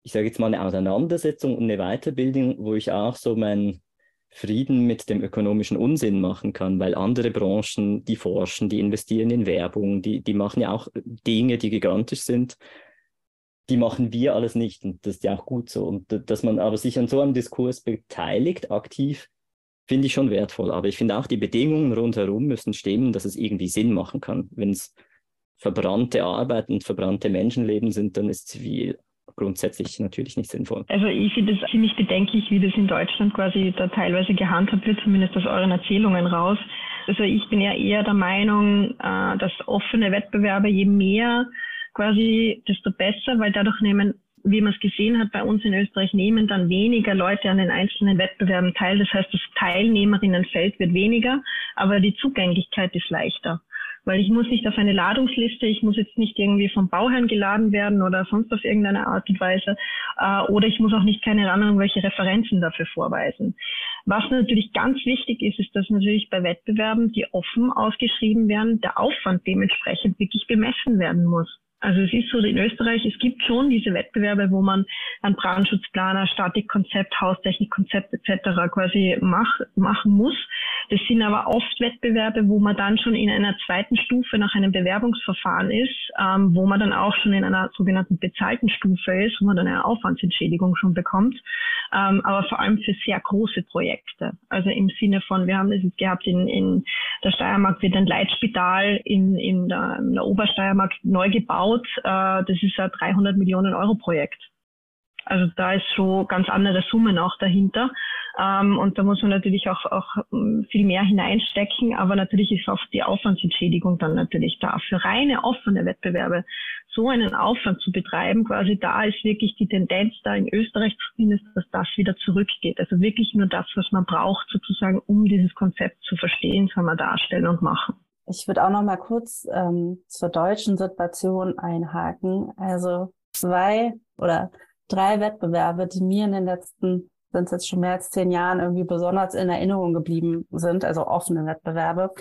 ich sage jetzt mal eine Auseinandersetzung und eine Weiterbildung, wo ich auch so meinen Frieden mit dem ökonomischen Unsinn machen kann, weil andere Branchen, die forschen, die investieren in Werbung, die, die machen ja auch Dinge, die gigantisch sind. die machen wir alles nicht und das ist ja auch gut so. Und dass man aber sich an so einem Diskurs beteiligt, aktiv, finde ich schon wertvoll. Aber ich finde auch, die Bedingungen rundherum müssen stimmen, dass es irgendwie Sinn machen kann. Wenn es verbrannte Arbeit und verbrannte Menschenleben sind, dann ist es wie grundsätzlich natürlich nicht sinnvoll. Also ich finde es ziemlich bedenklich, wie das in Deutschland quasi da teilweise gehandhabt wird, zumindest aus euren Erzählungen raus. Also ich bin ja eher der Meinung, äh, dass offene Wettbewerbe, je mehr quasi, desto besser, weil dadurch nehmen wie man es gesehen hat bei uns in Österreich, nehmen dann weniger Leute an den einzelnen Wettbewerben teil. Das heißt, das Teilnehmerinnenfeld wird weniger, aber die Zugänglichkeit ist leichter weil ich muss nicht auf eine Ladungsliste, ich muss jetzt nicht irgendwie vom Bauherrn geladen werden oder sonst auf irgendeine Art und Weise äh, oder ich muss auch nicht keine Ahnung, welche Referenzen dafür vorweisen. Was natürlich ganz wichtig ist, ist, dass natürlich bei Wettbewerben, die offen ausgeschrieben werden, der Aufwand dementsprechend wirklich bemessen werden muss. Also es ist so in Österreich, es gibt schon diese Wettbewerbe, wo man einen Brandschutzplaner, Statikkonzept, Haustechnikkonzept etc. quasi mach, machen muss. Das sind aber oft Wettbewerbe, wo man dann schon in einer zweiten Stufe nach einem Bewerbungsverfahren ist, ähm, wo man dann auch schon in einer sogenannten bezahlten Stufe ist, wo man dann eine Aufwandsentschädigung schon bekommt, ähm, aber vor allem für sehr große Projekte. Also im Sinne von, wir haben es jetzt gehabt, in, in der Steiermark wird ein Leitspital in, in, der, in der Obersteiermark neu gebaut gebaut. Äh, das ist ein 300 Millionen Euro Projekt. Also da ist schon ganz andere Summen auch dahinter. Ähm, und da muss man natürlich auch, auch ähm, viel mehr hineinstecken. Aber natürlich ist auch die Aufwandsentschädigung dann natürlich da. Für reine offene Wettbewerbe so einen Aufwand zu betreiben, quasi da ist wirklich die Tendenz da in Österreich zumindest, dass das wieder zurückgeht. Also wirklich nur das, was man braucht sozusagen, um dieses Konzept zu verstehen, kann man darstellen und machen. Ich würde auch noch mal kurz ähm, zur deutschen Situation einhaken. Also zwei oder drei Wettbewerbe, die mir in den letzten, sind es jetzt schon mehr als zehn Jahren irgendwie besonders in Erinnerung geblieben sind, also offene Wettbewerbe,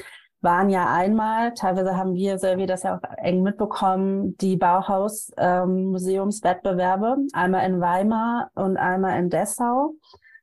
waren ja einmal, teilweise haben wir, wie das ja auch eng mitbekommen, die Bauhaus-Museumswettbewerbe, ähm, einmal in Weimar und einmal in Dessau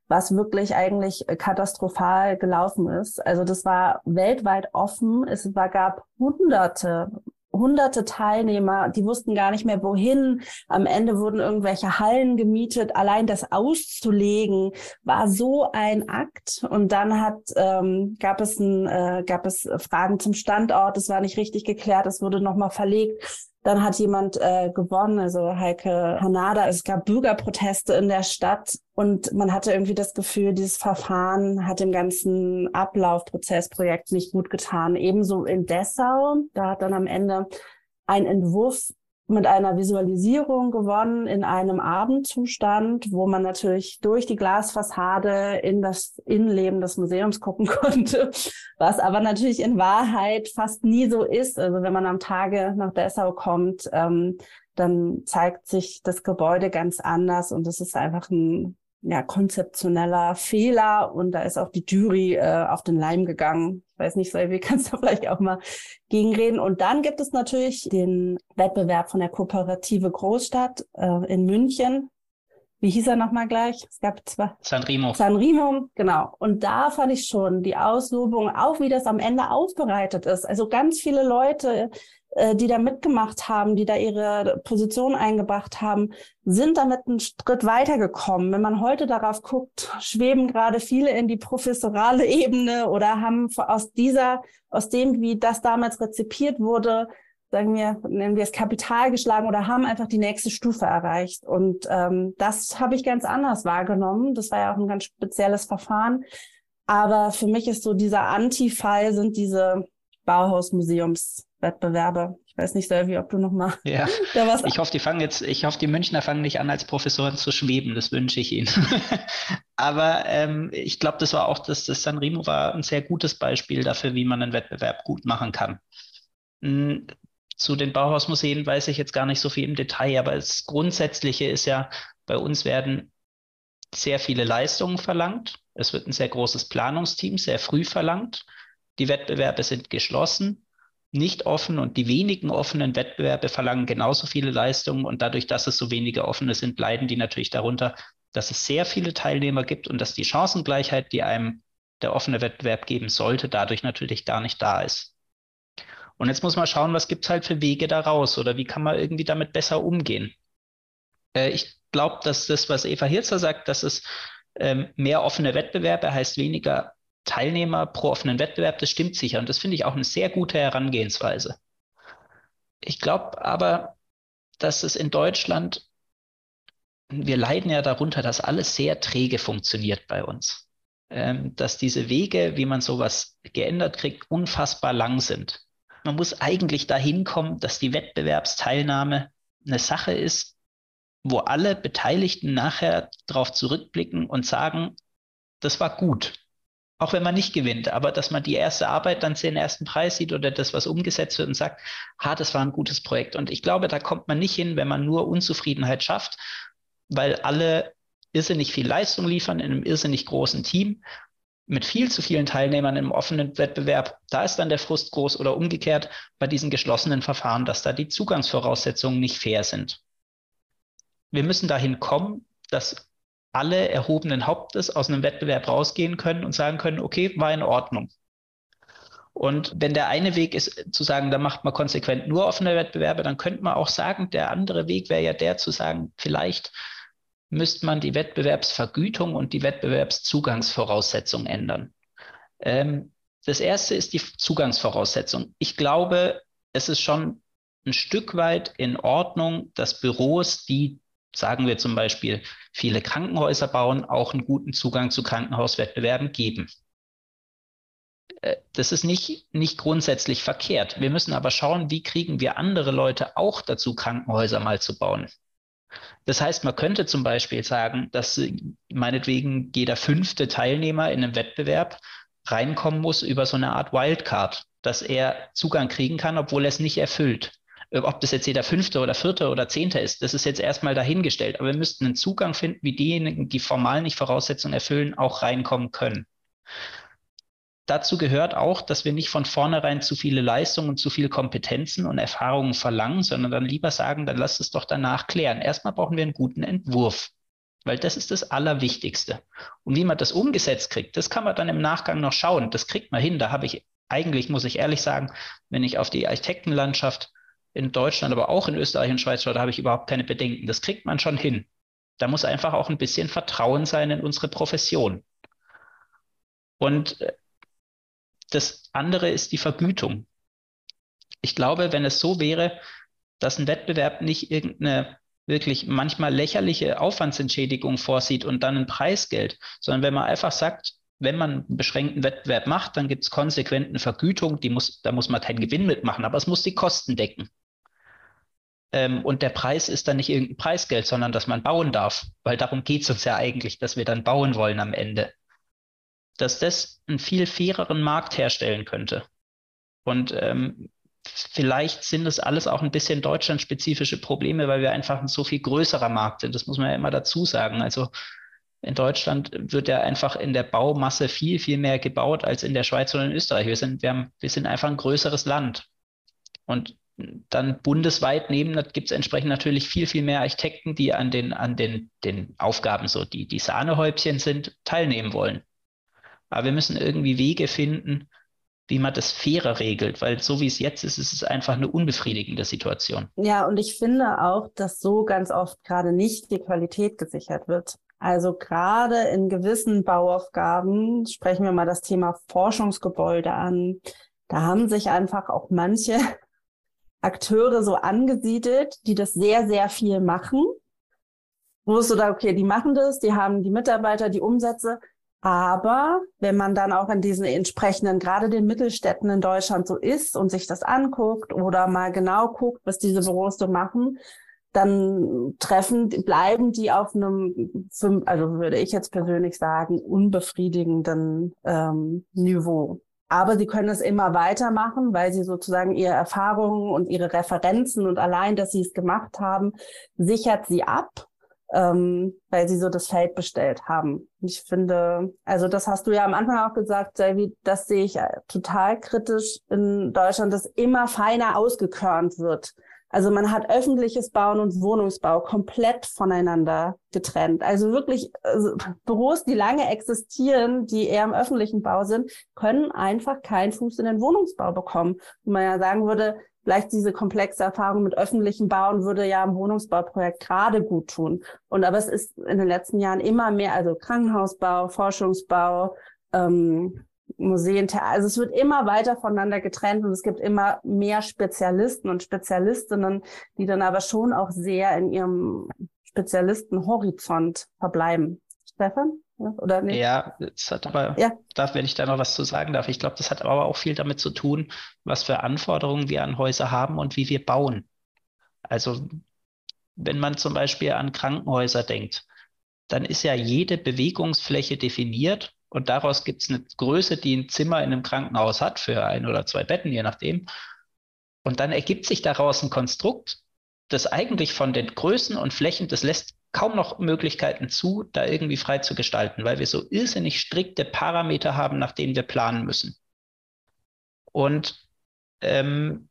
was wirklich eigentlich äh, katastrophal gelaufen ist. Also das war weltweit offen. Es war, gab hunderte, hunderte Teilnehmer, die wussten gar nicht mehr wohin. Am Ende wurden irgendwelche Hallen gemietet. Allein das auszulegen war so ein Akt. Und dann hat ähm, gab es ein, äh, gab es Fragen zum Standort. Es war nicht richtig geklärt. Es wurde nochmal verlegt. Dann hat jemand äh, gewonnen, also Heike Hanada. Es gab Bürgerproteste in der Stadt und man hatte irgendwie das Gefühl, dieses Verfahren hat dem ganzen Ablaufprozessprojekt nicht gut getan. Ebenso in Dessau, da hat dann am Ende ein Entwurf mit einer Visualisierung gewonnen in einem Abendzustand, wo man natürlich durch die Glasfassade in das Innenleben des Museums gucken konnte, was aber natürlich in Wahrheit fast nie so ist. Also wenn man am Tage nach Dessau kommt, ähm, dann zeigt sich das Gebäude ganz anders und es ist einfach ein ja, konzeptioneller Fehler und da ist auch die Jury äh, auf den Leim gegangen. Ich weiß nicht, Selvi, kannst du vielleicht auch mal gegenreden. Und dann gibt es natürlich den Wettbewerb von der Kooperative Großstadt äh, in München. Wie hieß er nochmal gleich? Es gab zwei. Sanremo. Sanremo, genau. Und da fand ich schon die Auslobung, auch wie das am Ende aufbereitet ist. Also ganz viele Leute die da mitgemacht haben, die da ihre Position eingebracht haben, sind damit einen Schritt weitergekommen. Wenn man heute darauf guckt, schweben gerade viele in die professorale Ebene oder haben aus dieser, aus dem, wie das damals rezipiert wurde, sagen wir, nennen wir es Kapital geschlagen oder haben einfach die nächste Stufe erreicht. Und ähm, das habe ich ganz anders wahrgenommen. Das war ja auch ein ganz spezielles Verfahren. Aber für mich ist so dieser Anti-Fall sind diese Bauhausmuseums Wettbewerbe. Ich weiß nicht, Selvi, ob du noch mal ja. da was. Ich hoffe, die fangen jetzt, ich hoffe, die Münchner fangen nicht an, als Professoren zu schweben. Das wünsche ich ihnen. Aber ähm, ich glaube, das war auch das, das Sanremo war ein sehr gutes Beispiel dafür, wie man einen Wettbewerb gut machen kann. Hm, zu den Bauhausmuseen weiß ich jetzt gar nicht so viel im Detail, aber das Grundsätzliche ist ja, bei uns werden sehr viele Leistungen verlangt. Es wird ein sehr großes Planungsteam sehr früh verlangt. Die Wettbewerbe sind geschlossen nicht offen und die wenigen offenen Wettbewerbe verlangen genauso viele Leistungen und dadurch, dass es so wenige offene sind, leiden die natürlich darunter, dass es sehr viele Teilnehmer gibt und dass die Chancengleichheit, die einem der offene Wettbewerb geben sollte, dadurch natürlich gar nicht da ist. Und jetzt muss man schauen, was gibt es halt für Wege daraus oder wie kann man irgendwie damit besser umgehen. Äh, ich glaube, dass das, was Eva Hirzer sagt, dass es ähm, mehr offene Wettbewerbe heißt weniger Teilnehmer pro offenen Wettbewerb, das stimmt sicher. Und das finde ich auch eine sehr gute Herangehensweise. Ich glaube aber, dass es in Deutschland, wir leiden ja darunter, dass alles sehr träge funktioniert bei uns. Ähm, dass diese Wege, wie man sowas geändert kriegt, unfassbar lang sind. Man muss eigentlich dahin kommen, dass die Wettbewerbsteilnahme eine Sache ist, wo alle Beteiligten nachher darauf zurückblicken und sagen, das war gut. Auch wenn man nicht gewinnt, aber dass man die erste Arbeit dann den ersten Preis sieht oder das, was umgesetzt wird und sagt, ha, das war ein gutes Projekt. Und ich glaube, da kommt man nicht hin, wenn man nur Unzufriedenheit schafft, weil alle irrsinnig viel Leistung liefern in einem irrsinnig großen Team mit viel zu vielen Teilnehmern im offenen Wettbewerb. Da ist dann der Frust groß oder umgekehrt bei diesen geschlossenen Verfahren, dass da die Zugangsvoraussetzungen nicht fair sind. Wir müssen dahin kommen, dass alle erhobenen Hauptes aus einem Wettbewerb rausgehen können und sagen können, okay, war in Ordnung. Und wenn der eine Weg ist zu sagen, da macht man konsequent nur offene Wettbewerbe, dann könnte man auch sagen, der andere Weg wäre ja der zu sagen, vielleicht müsste man die Wettbewerbsvergütung und die Wettbewerbszugangsvoraussetzung ändern. Ähm, das erste ist die Zugangsvoraussetzung. Ich glaube, es ist schon ein Stück weit in Ordnung, dass Büros, die sagen wir zum Beispiel, viele Krankenhäuser bauen, auch einen guten Zugang zu Krankenhauswettbewerben geben. Äh, das ist nicht, nicht grundsätzlich verkehrt. Wir müssen aber schauen, wie kriegen wir andere Leute auch dazu, Krankenhäuser mal zu bauen. Das heißt, man könnte zum Beispiel sagen, dass meinetwegen jeder fünfte Teilnehmer in einem Wettbewerb reinkommen muss über so eine Art Wildcard, dass er Zugang kriegen kann, obwohl er es nicht erfüllt. Ob das jetzt jeder fünfte oder vierte oder zehnte ist, das ist jetzt erstmal dahingestellt. Aber wir müssten einen Zugang finden, wie diejenigen, die formal nicht Voraussetzungen erfüllen, auch reinkommen können. Dazu gehört auch, dass wir nicht von vornherein zu viele Leistungen, zu viele Kompetenzen und Erfahrungen verlangen, sondern dann lieber sagen, dann lasst es doch danach klären. Erstmal brauchen wir einen guten Entwurf, weil das ist das Allerwichtigste. Und wie man das umgesetzt kriegt, das kann man dann im Nachgang noch schauen. Das kriegt man hin. Da habe ich eigentlich, muss ich ehrlich sagen, wenn ich auf die Architektenlandschaft in Deutschland, aber auch in Österreich und Schweiz, da habe ich überhaupt keine Bedenken. Das kriegt man schon hin. Da muss einfach auch ein bisschen Vertrauen sein in unsere Profession. Und äh, das andere ist die Vergütung. Ich glaube, wenn es so wäre, dass ein Wettbewerb nicht irgendeine wirklich manchmal lächerliche Aufwandsentschädigung vorsieht und dann ein Preisgeld, sondern wenn man einfach sagt, wenn man einen beschränkten Wettbewerb macht, dann gibt es konsequent eine Vergütung, die muss, da muss man keinen Gewinn mitmachen, aber es muss die Kosten decken. Ähm, und der Preis ist dann nicht irgendein Preisgeld, sondern dass man bauen darf, weil darum geht es uns ja eigentlich, dass wir dann bauen wollen am Ende. Dass das einen viel faireren Markt herstellen könnte. Und ähm, vielleicht sind das alles auch ein bisschen deutschlandspezifische Probleme, weil wir einfach ein so viel größerer Markt sind. Das muss man ja immer dazu sagen. Also in Deutschland wird ja einfach in der Baumasse viel, viel mehr gebaut als in der Schweiz oder in Österreich. Wir sind, wir haben, wir sind einfach ein größeres Land. Und dann bundesweit neben, gibt es entsprechend natürlich viel, viel mehr Architekten, die an den, an den, den Aufgaben, so die, die Sahnehäubchen sind, teilnehmen wollen. Aber wir müssen irgendwie Wege finden, wie man das fairer regelt, weil so wie es jetzt ist, ist es einfach eine unbefriedigende Situation. Ja, und ich finde auch, dass so ganz oft gerade nicht die Qualität gesichert wird. Also gerade in gewissen Bauaufgaben sprechen wir mal das Thema Forschungsgebäude an. Da haben sich einfach auch manche Akteure so angesiedelt, die das sehr, sehr viel machen. Wo es so da, okay, die machen das, die haben die Mitarbeiter, die Umsätze. Aber wenn man dann auch in diesen entsprechenden, gerade den Mittelstädten in Deutschland so ist und sich das anguckt oder mal genau guckt, was diese Büros so machen, dann treffen, bleiben die auf einem, also würde ich jetzt persönlich sagen, unbefriedigenden ähm, Niveau. Aber sie können es immer weitermachen, weil sie sozusagen ihre Erfahrungen und ihre Referenzen und allein, dass sie es gemacht haben, sichert sie ab, ähm, weil sie so das Feld bestellt haben. Ich finde, also das hast du ja am Anfang auch gesagt, Selvi, das sehe ich total kritisch in Deutschland, dass immer feiner ausgekörnt wird. Also man hat öffentliches Bauen und Wohnungsbau komplett voneinander getrennt. Also wirklich also Büros, die lange existieren, die eher im öffentlichen Bau sind, können einfach keinen Fuß in den Wohnungsbau bekommen. Wo man ja sagen würde, vielleicht diese komplexe Erfahrung mit öffentlichen Bauen würde ja im Wohnungsbauprojekt gerade gut tun. Und aber es ist in den letzten Jahren immer mehr, also Krankenhausbau, Forschungsbau, ähm, Museen, also es wird immer weiter voneinander getrennt und es gibt immer mehr Spezialisten und Spezialistinnen, die dann aber schon auch sehr in ihrem Spezialistenhorizont verbleiben. Stefan? Oder nicht? Ja, es hat aber, ja. darf, wenn ich da noch was zu sagen darf, ich glaube, das hat aber auch viel damit zu tun, was für Anforderungen wir an Häuser haben und wie wir bauen. Also, wenn man zum Beispiel an Krankenhäuser denkt, dann ist ja jede Bewegungsfläche definiert und daraus gibt es eine Größe, die ein Zimmer in einem Krankenhaus hat, für ein oder zwei Betten, je nachdem. Und dann ergibt sich daraus ein Konstrukt, das eigentlich von den Größen und Flächen, das lässt kaum noch Möglichkeiten zu, da irgendwie frei zu gestalten, weil wir so irrsinnig strikte Parameter haben, nach denen wir planen müssen. Und ähm,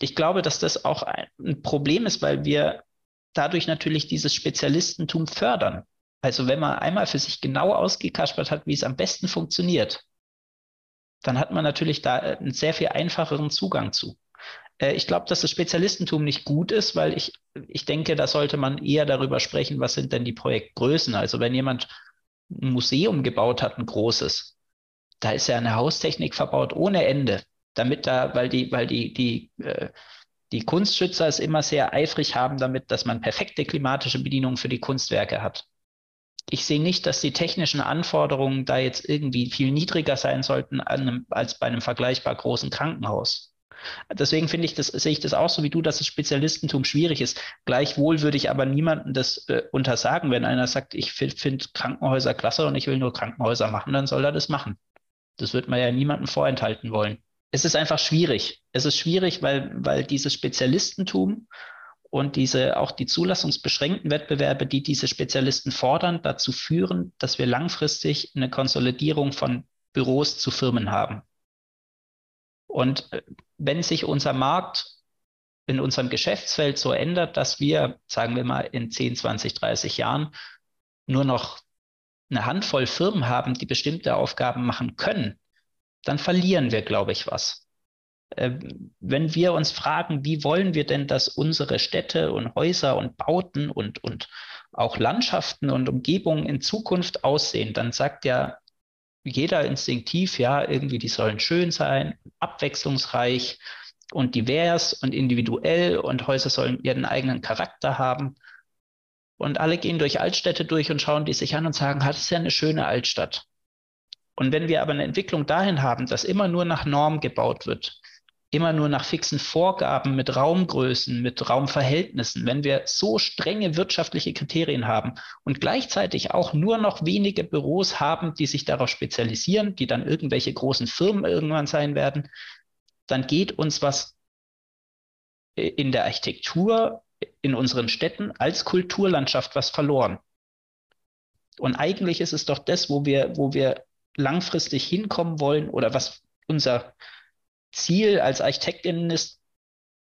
ich glaube, dass das auch ein Problem ist, weil wir dadurch natürlich dieses Spezialistentum fördern. Also wenn man einmal für sich genau ausgekaspert hat, wie es am besten funktioniert, dann hat man natürlich da einen sehr viel einfacheren Zugang zu. Äh, ich glaube, dass das Spezialistentum nicht gut ist, weil ich, ich denke, da sollte man eher darüber sprechen, was sind denn die Projektgrößen. Also wenn jemand ein Museum gebaut hat, ein großes, da ist ja eine Haustechnik verbaut ohne Ende, damit da, weil die, weil die, die, äh, die Kunstschützer es immer sehr eifrig haben damit, dass man perfekte klimatische Bedienung für die Kunstwerke hat ich sehe nicht, dass die technischen Anforderungen da jetzt irgendwie viel niedriger sein sollten einem, als bei einem vergleichbar großen Krankenhaus. Deswegen finde ich das, sehe ich das auch so wie du, dass das Spezialistentum schwierig ist. Gleichwohl würde ich aber niemandem das äh, untersagen, wenn einer sagt, ich finde Krankenhäuser klasse und ich will nur Krankenhäuser machen, dann soll er das machen. Das wird man ja niemandem vorenthalten wollen. Es ist einfach schwierig. Es ist schwierig, weil, weil dieses Spezialistentum und diese auch die zulassungsbeschränkten Wettbewerbe, die diese Spezialisten fordern, dazu führen, dass wir langfristig eine Konsolidierung von Büros zu Firmen haben. Und äh, wenn sich unser Markt in unserem Geschäftsfeld so ändert, dass wir, sagen wir mal, in 10, 20, 30 Jahren nur noch eine Handvoll Firmen haben, die bestimmte Aufgaben machen können, dann verlieren wir, glaube ich, was. Ähm, wenn wir uns fragen, wie wollen wir denn, dass unsere Städte und Häuser und Bauten und, und auch Landschaften und Umgebungen in Zukunft aussehen, dann sagt ja jeder instinktiv, ja, irgendwie, die sollen schön sein, abwechslungsreich und divers und individuell und Häuser sollen ihren eigenen Charakter haben. Und alle gehen durch Altstädte durch und schauen die sich an und sagen, hat es ja eine schöne Altstadt. Und wenn wir aber eine Entwicklung dahin haben, dass immer nur nach Norm gebaut wird, immer nur nach fixen Vorgaben mit Raumgrößen, mit Raumverhältnissen, wenn wir so strenge wirtschaftliche Kriterien haben und gleichzeitig auch nur noch wenige Büros haben, die sich darauf spezialisieren, die dann irgendwelche großen Firmen irgendwann sein werden, dann geht uns was in der Architektur in unseren Städten als Kulturlandschaft was verloren. Und eigentlich ist es doch das, wo wir, wo wir langfristig hinkommen wollen oder was unser Ziel als Architektin ist,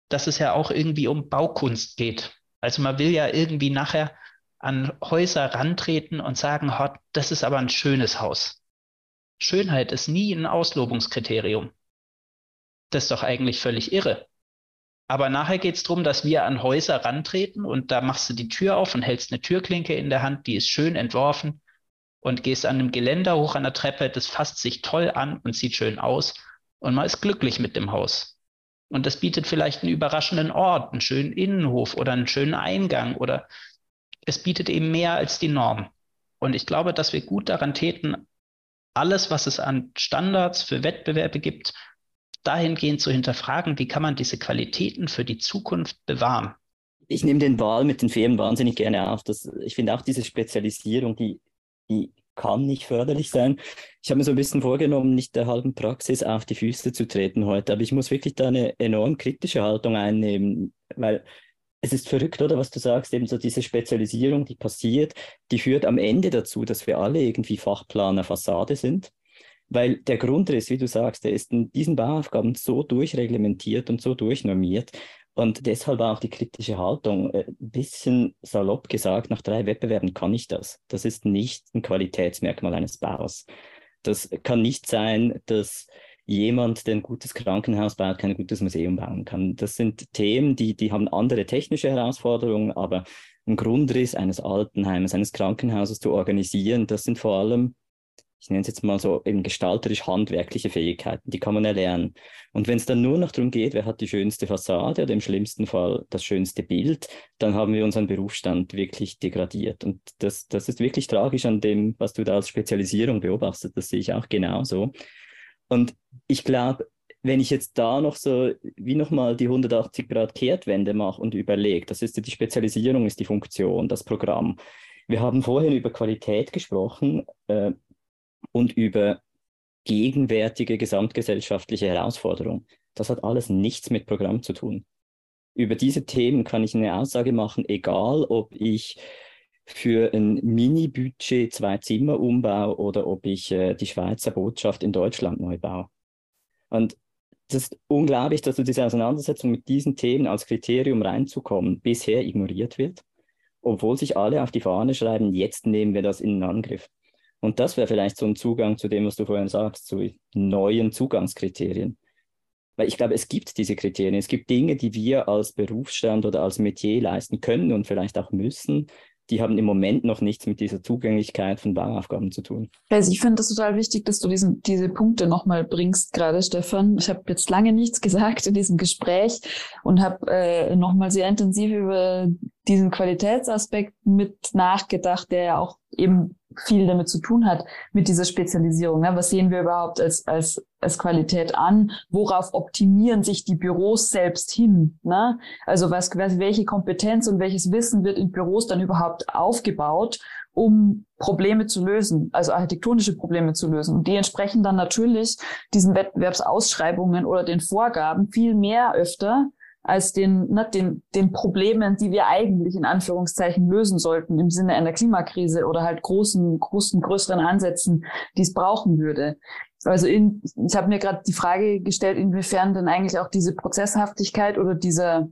dass es ja auch irgendwie um Baukunst geht. Also man will ja irgendwie nachher an Häuser rantreten und sagen, das ist aber ein schönes Haus. Schönheit ist nie ein Auslobungskriterium. Das ist doch eigentlich völlig irre. Aber nachher geht es darum, dass wir an Häuser rantreten und da machst du die Tür auf und hältst eine Türklinke in der Hand, die ist schön entworfen und gehst an einem Geländer hoch an der Treppe, das fasst sich toll an und sieht schön aus und man ist glücklich mit dem Haus. Und das bietet vielleicht einen überraschenden Ort, einen schönen Innenhof oder einen schönen Eingang oder es bietet eben mehr als die Norm. Und ich glaube, dass wir gut daran täten, alles, was es an Standards für Wettbewerbe gibt, dahingehend zu hinterfragen, wie kann man diese Qualitäten für die Zukunft bewahren. Ich nehme den Wahl mit den Firmen wahnsinnig gerne auf. Das, ich finde auch diese Spezialisierung, die, die kann nicht förderlich sein. Ich habe mir so ein bisschen vorgenommen, nicht der halben Praxis auf die Füße zu treten heute, aber ich muss wirklich da eine enorm kritische Haltung einnehmen, weil es ist verrückt, oder was du sagst, eben so diese Spezialisierung, die passiert, die führt am Ende dazu, dass wir alle irgendwie Fachplaner Fassade sind. Weil der Grundriss, wie du sagst, der ist in diesen Bauaufgaben so durchreglementiert und so durchnormiert, und deshalb auch die kritische Haltung. Ein äh, bisschen salopp gesagt, nach drei Wettbewerben kann ich das. Das ist nicht ein Qualitätsmerkmal eines Baus. Das kann nicht sein, dass jemand, der ein gutes Krankenhaus baut, kein gutes Museum bauen kann. Das sind Themen, die, die haben andere technische Herausforderungen, aber ein Grundriss eines Altenheimes, eines Krankenhauses zu organisieren, das sind vor allem ich nenne es jetzt mal so eben gestalterisch-handwerkliche Fähigkeiten, die kann man erlernen. Und wenn es dann nur noch darum geht, wer hat die schönste Fassade oder im schlimmsten Fall das schönste Bild, dann haben wir unseren Berufsstand wirklich degradiert. Und das, das ist wirklich tragisch an dem, was du da als Spezialisierung beobachtest. Das sehe ich auch genauso. Und ich glaube, wenn ich jetzt da noch so wie nochmal die 180 Grad Kehrtwende mache und überlege, das ist die Spezialisierung, ist die Funktion, das Programm. Wir haben vorhin über Qualität gesprochen. Äh, und über gegenwärtige gesamtgesellschaftliche Herausforderungen. Das hat alles nichts mit Programm zu tun. Über diese Themen kann ich eine Aussage machen, egal ob ich für ein Mini-Budget zwei Zimmer umbaue oder ob ich äh, die Schweizer Botschaft in Deutschland neu baue. Und das ist unglaublich, dass du diese Auseinandersetzung mit diesen Themen als Kriterium reinzukommen bisher ignoriert wird, obwohl sich alle auf die Fahne schreiben, jetzt nehmen wir das in Angriff. Und das wäre vielleicht so ein Zugang zu dem, was du vorhin sagst, zu neuen Zugangskriterien. Weil ich glaube, es gibt diese Kriterien. Es gibt Dinge, die wir als Berufsstand oder als Metier leisten können und vielleicht auch müssen. Die haben im Moment noch nichts mit dieser Zugänglichkeit von Bauaufgaben zu tun. Also ich finde das total wichtig, dass du diesen, diese Punkte nochmal bringst, gerade Stefan. Ich habe jetzt lange nichts gesagt in diesem Gespräch und habe äh, nochmal sehr intensiv über diesen Qualitätsaspekt mit nachgedacht, der ja auch eben viel damit zu tun hat, mit dieser Spezialisierung. Ne? Was sehen wir überhaupt als, als, als Qualität an? Worauf optimieren sich die Büros selbst hin? Ne? Also was, welche Kompetenz und welches Wissen wird in Büros dann überhaupt aufgebaut, um Probleme zu lösen, also architektonische Probleme zu lösen. Und die entsprechen dann natürlich diesen Wettbewerbsausschreibungen oder den Vorgaben viel mehr öfter als den, ne, den, den Problemen, die wir eigentlich in Anführungszeichen lösen sollten im Sinne einer Klimakrise oder halt großen, großen, größeren Ansätzen, die es brauchen würde. Also in, ich habe mir gerade die Frage gestellt, inwiefern denn eigentlich auch diese Prozesshaftigkeit oder dieser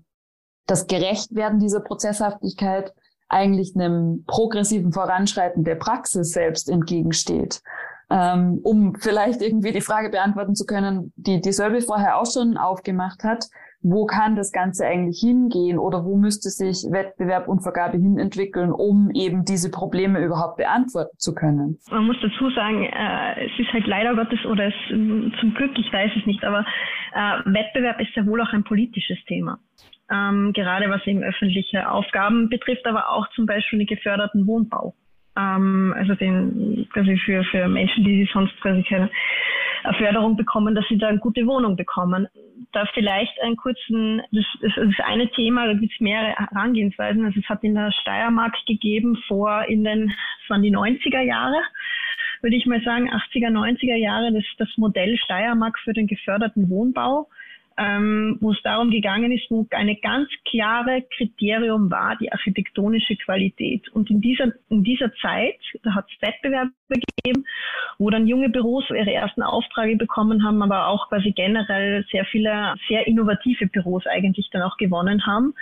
das Gerechtwerden dieser Prozesshaftigkeit eigentlich einem progressiven Voranschreiten der Praxis selbst entgegensteht. Ähm, um vielleicht irgendwie die Frage beantworten zu können, die die Sölbe vorher auch schon aufgemacht hat wo kann das Ganze eigentlich hingehen oder wo müsste sich Wettbewerb und Vergabe hin entwickeln, um eben diese Probleme überhaupt beantworten zu können? Man muss dazu sagen, äh, es ist halt leider Gottes oder es, zum Glück, ich weiß es nicht, aber äh, Wettbewerb ist ja wohl auch ein politisches Thema. Ähm, gerade was eben öffentliche Aufgaben betrifft, aber auch zum Beispiel den geförderten Wohnbau. Ähm, also den quasi für, für Menschen, die sonst quasi keine Förderung bekommen, dass sie da eine gute Wohnung bekommen. Da vielleicht einen kurzen, das, das ist eine Thema, da gibt es mehrere Herangehensweisen. Also es hat in der Steiermark gegeben vor in den, das waren die 90er Jahre, würde ich mal sagen, 80er, 90er Jahre, das, das Modell Steiermark für den geförderten Wohnbau ähm, wo es darum gegangen ist, wo eine ganz klare Kriterium war, die architektonische Qualität. Und in dieser, in dieser Zeit, da hat es Wettbewerbe gegeben, wo dann junge Büros ihre ersten Aufträge bekommen haben, aber auch quasi generell sehr viele, sehr innovative Büros eigentlich dann auch gewonnen haben,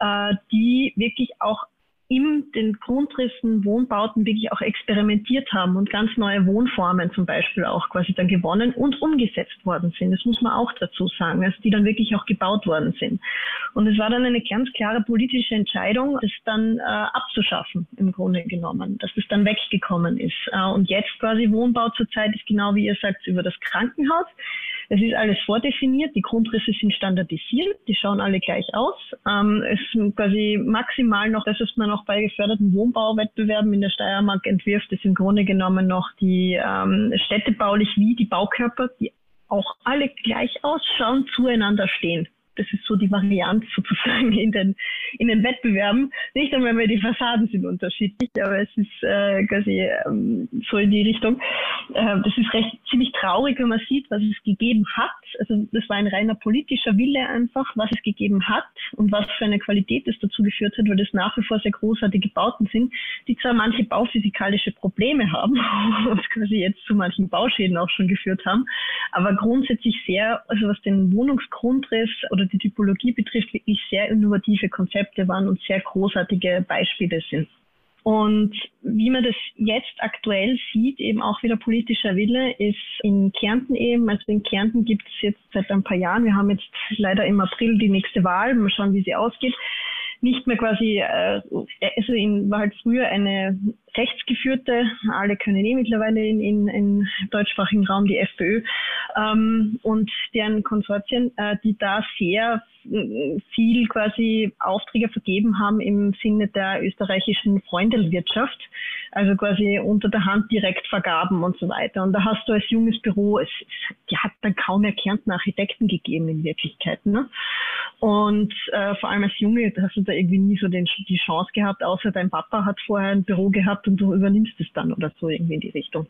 äh, die wirklich auch in den Grundrissen Wohnbauten wirklich auch experimentiert haben und ganz neue Wohnformen zum Beispiel auch quasi dann gewonnen und umgesetzt worden sind. Das muss man auch dazu sagen, also die dann wirklich auch gebaut worden sind. Und es war dann eine ganz klare politische Entscheidung, das dann äh, abzuschaffen im Grunde genommen, dass das dann weggekommen ist. Äh, und jetzt quasi Wohnbau zurzeit ist genau wie ihr sagt über das Krankenhaus. Es ist alles vordefiniert, die Grundrisse sind standardisiert, die schauen alle gleich aus. Ähm, es ist quasi maximal noch das, was man noch bei geförderten Wohnbauwettbewerben in der Steiermark entwirft, ist im Grunde genommen noch die ähm, städtebaulich wie die Baukörper, die auch alle gleich ausschauen, zueinander stehen das ist so die Variante sozusagen in den, in den Wettbewerben. Nicht einmal mehr die Fassaden sind unterschiedlich, aber es ist äh, quasi ähm, so in die Richtung. Äh, das ist recht ziemlich traurig, wenn man sieht, was es gegeben hat. Also das war ein reiner politischer Wille einfach, was es gegeben hat und was für eine Qualität es dazu geführt hat, weil das nach wie vor sehr großartige Bauten sind, die zwar manche bauphysikalische Probleme haben und quasi jetzt zu manchen Bauschäden auch schon geführt haben, aber grundsätzlich sehr, also was den Wohnungsgrundriss oder die Typologie betrifft, wirklich sehr innovative Konzepte waren und sehr großartige Beispiele sind. Und wie man das jetzt aktuell sieht, eben auch wieder politischer Wille, ist in Kärnten eben, also in Kärnten gibt es jetzt seit ein paar Jahren, wir haben jetzt leider im April die nächste Wahl, mal schauen, wie sie ausgeht, nicht mehr quasi, äh, also in, war halt früher eine rechtsgeführte, alle können eh mittlerweile in, in, in deutschsprachigen Raum die FPÖ ähm, und deren Konsortien, äh, die da sehr viel quasi Aufträge vergeben haben im Sinne der österreichischen Freundelwirtschaft, also quasi unter der Hand direkt vergaben und so weiter. Und da hast du als junges Büro, es, es hat dann kaum mehr Kärntner Architekten gegeben in Wirklichkeit. Ne? Und äh, vor allem als Junge hast du da irgendwie nie so den, die Chance gehabt, außer dein Papa hat vorher ein Büro gehabt und du übernimmst es dann oder so irgendwie in die Richtung.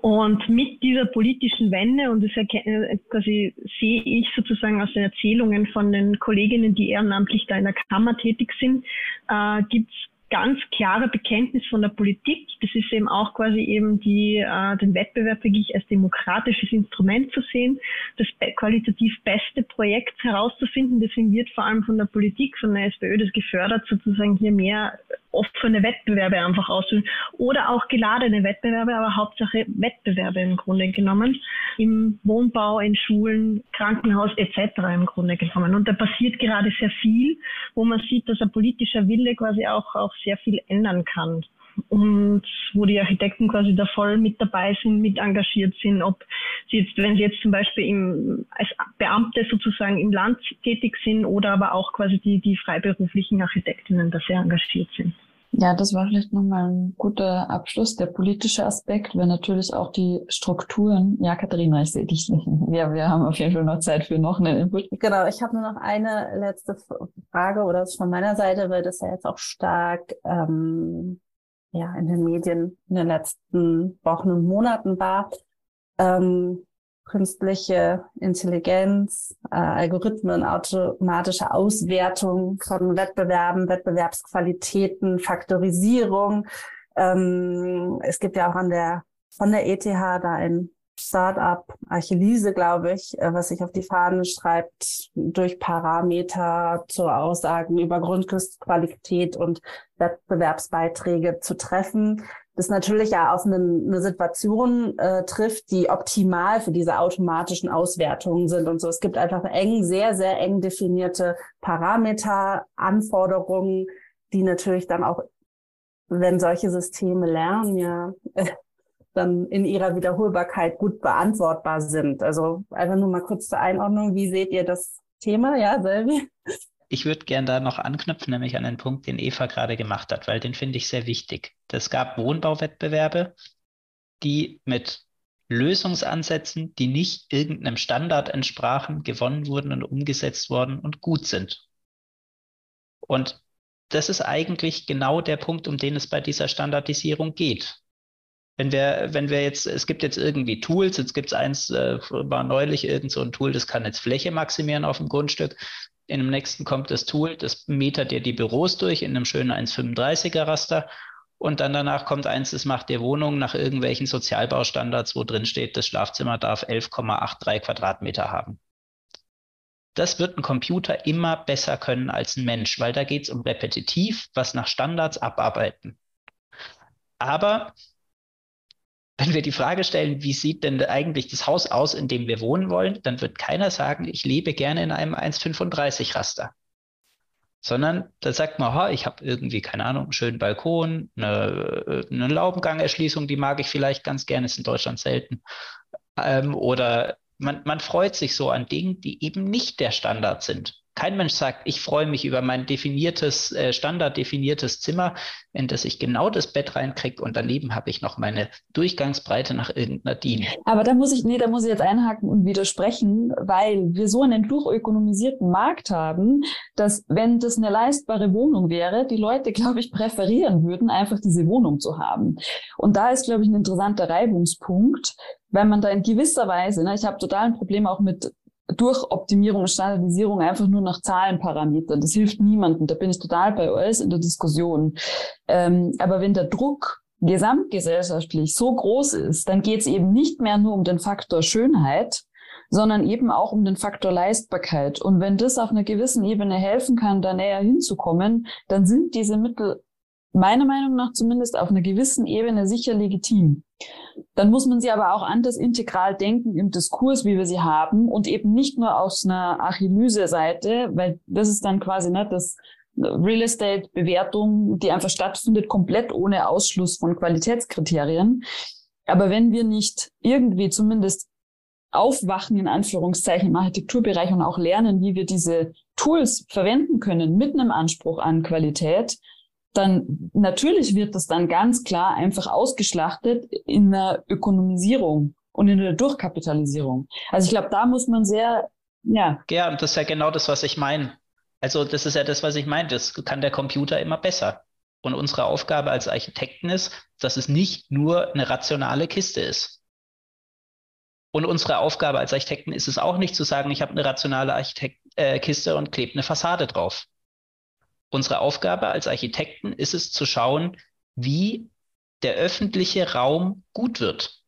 Und mit dieser politischen Wende, und das äh, quasi sehe ich sozusagen aus den Erzählungen von den Kolleginnen, die ehrenamtlich da in der Kammer tätig sind, äh, gibt es ganz klare Bekenntnis von der Politik. Das ist eben auch quasi eben die, äh, den Wettbewerb wirklich als demokratisches Instrument zu sehen, das qualitativ beste Projekt herauszufinden. Deswegen wird vor allem von der Politik, von der SPÖ das gefördert, sozusagen hier mehr offene Wettbewerbe einfach auszuüben oder auch geladene Wettbewerbe, aber Hauptsache Wettbewerbe im Grunde genommen im Wohnbau, in Schulen, Krankenhaus etc. im Grunde genommen. Und da passiert gerade sehr viel, wo man sieht, dass ein politischer Wille quasi auch, auch sehr viel ändern kann und wo die Architekten quasi da voll mit dabei sind, mit engagiert sind, ob sie jetzt, wenn sie jetzt zum Beispiel im, als Beamte sozusagen im Land tätig sind oder aber auch quasi die, die freiberuflichen Architektinnen da sehr engagiert sind. Ja, das war vielleicht nochmal ein guter Abschluss. Der politische Aspekt, wenn natürlich auch die Strukturen. Ja, Katharina, ich sehe dich nicht. Ja, wir haben auf jeden Fall noch Zeit für noch einen Input. Genau, ich habe nur noch eine letzte Frage oder von meiner Seite, weil das ja jetzt auch stark ähm, ja, in den Medien in den letzten Wochen und Monaten war. Ähm, künstliche Intelligenz, äh, Algorithmen, automatische Auswertung von Wettbewerben, Wettbewerbsqualitäten, Faktorisierung. Ähm, es gibt ja auch an der von der ETH da ein Startup Archivise, glaube ich, äh, was sich auf die Fahnen schreibt, durch Parameter zu Aussagen über Grundqualität und Wettbewerbsbeiträge zu treffen. Das natürlich ja auf eine, eine Situation äh, trifft, die optimal für diese automatischen Auswertungen sind und so. Es gibt einfach eng, sehr, sehr eng definierte Parameter, Anforderungen, die natürlich dann auch, wenn solche Systeme lernen, ja, dann in ihrer Wiederholbarkeit gut beantwortbar sind. Also einfach nur mal kurz zur Einordnung. Wie seht ihr das Thema? Ja, Selvi? Ich würde gern da noch anknüpfen, nämlich an den Punkt, den Eva gerade gemacht hat, weil den finde ich sehr wichtig. Es gab Wohnbauwettbewerbe, die mit Lösungsansätzen, die nicht irgendeinem Standard entsprachen, gewonnen wurden und umgesetzt worden und gut sind. Und das ist eigentlich genau der Punkt, um den es bei dieser Standardisierung geht wenn wir, wenn wir jetzt, es gibt jetzt irgendwie Tools, jetzt gibt es eins, äh, war neulich irgend so ein Tool, das kann jetzt Fläche maximieren auf dem Grundstück. In dem nächsten kommt das Tool, das metert dir die Büros durch in einem schönen 1,35er Raster. Und dann danach kommt eins, das macht dir Wohnungen nach irgendwelchen Sozialbaustandards, wo drin steht, das Schlafzimmer darf 11,83 Quadratmeter haben. Das wird ein Computer immer besser können als ein Mensch, weil da geht es um repetitiv, was nach Standards abarbeiten. Aber wenn wir die Frage stellen, wie sieht denn eigentlich das Haus aus, in dem wir wohnen wollen, dann wird keiner sagen, ich lebe gerne in einem 1,35 Raster. Sondern da sagt man, ha, ich habe irgendwie, keine Ahnung, einen schönen Balkon, eine, eine Laubengangerschließung, die mag ich vielleicht ganz gerne, ist in Deutschland selten. Ähm, oder man, man freut sich so an Dingen, die eben nicht der Standard sind kein Mensch sagt, ich freue mich über mein definiertes, äh, standarddefiniertes Zimmer, in das ich genau das Bett reinkriege und daneben habe ich noch meine Durchgangsbreite nach irgendeiner DIN. Aber da muss ich, nee, da muss ich jetzt einhaken und widersprechen, weil wir so einen durchökonomisierten Markt haben, dass wenn das eine leistbare Wohnung wäre, die Leute, glaube ich, präferieren würden, einfach diese Wohnung zu haben. Und da ist, glaube ich, ein interessanter Reibungspunkt, weil man da in gewisser Weise, ne, ich habe total ein Problem auch mit durch Optimierung und Standardisierung einfach nur nach Zahlenparametern. Das hilft niemandem. Da bin ich total bei euch in der Diskussion. Ähm, aber wenn der Druck gesamtgesellschaftlich so groß ist, dann geht es eben nicht mehr nur um den Faktor Schönheit, sondern eben auch um den Faktor Leistbarkeit. Und wenn das auf einer gewissen Ebene helfen kann, da näher hinzukommen, dann sind diese Mittel meiner Meinung nach zumindest auf einer gewissen Ebene sicher legitim. Dann muss man sie aber auch anders integral denken im Diskurs, wie wir sie haben und eben nicht nur aus einer Archilyse-Seite, weil das ist dann quasi ne, das Real Estate Bewertung, die einfach stattfindet, komplett ohne Ausschluss von Qualitätskriterien. Aber wenn wir nicht irgendwie zumindest aufwachen, in Anführungszeichen, im Architekturbereich und auch lernen, wie wir diese Tools verwenden können mit einem Anspruch an Qualität, dann natürlich wird das dann ganz klar einfach ausgeschlachtet in einer Ökonomisierung und in einer Durchkapitalisierung. Also ich glaube, da muss man sehr, ja. Ja, und das ist ja genau das, was ich meine. Also das ist ja das, was ich meine. Das kann der Computer immer besser. Und unsere Aufgabe als Architekten ist, dass es nicht nur eine rationale Kiste ist. Und unsere Aufgabe als Architekten ist es auch nicht zu sagen, ich habe eine rationale Architekt äh, Kiste und klebe eine Fassade drauf. Unsere Aufgabe als Architekten ist es zu schauen, wie der öffentliche Raum gut wird.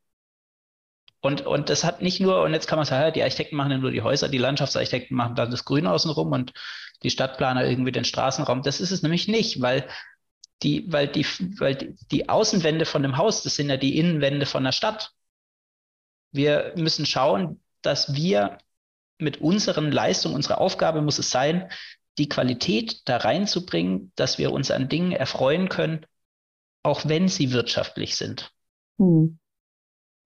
Und, und das hat nicht nur, und jetzt kann man sagen, die Architekten machen ja nur die Häuser, die Landschaftsarchitekten machen dann das Grün außenrum und die Stadtplaner irgendwie den Straßenraum. Das ist es nämlich nicht, weil die, weil die, weil die, die Außenwände von dem Haus, das sind ja die Innenwände von der Stadt. Wir müssen schauen, dass wir mit unseren Leistungen, unsere Aufgabe muss es sein, die Qualität da reinzubringen, dass wir uns an Dingen erfreuen können, auch wenn sie wirtschaftlich sind. Hm.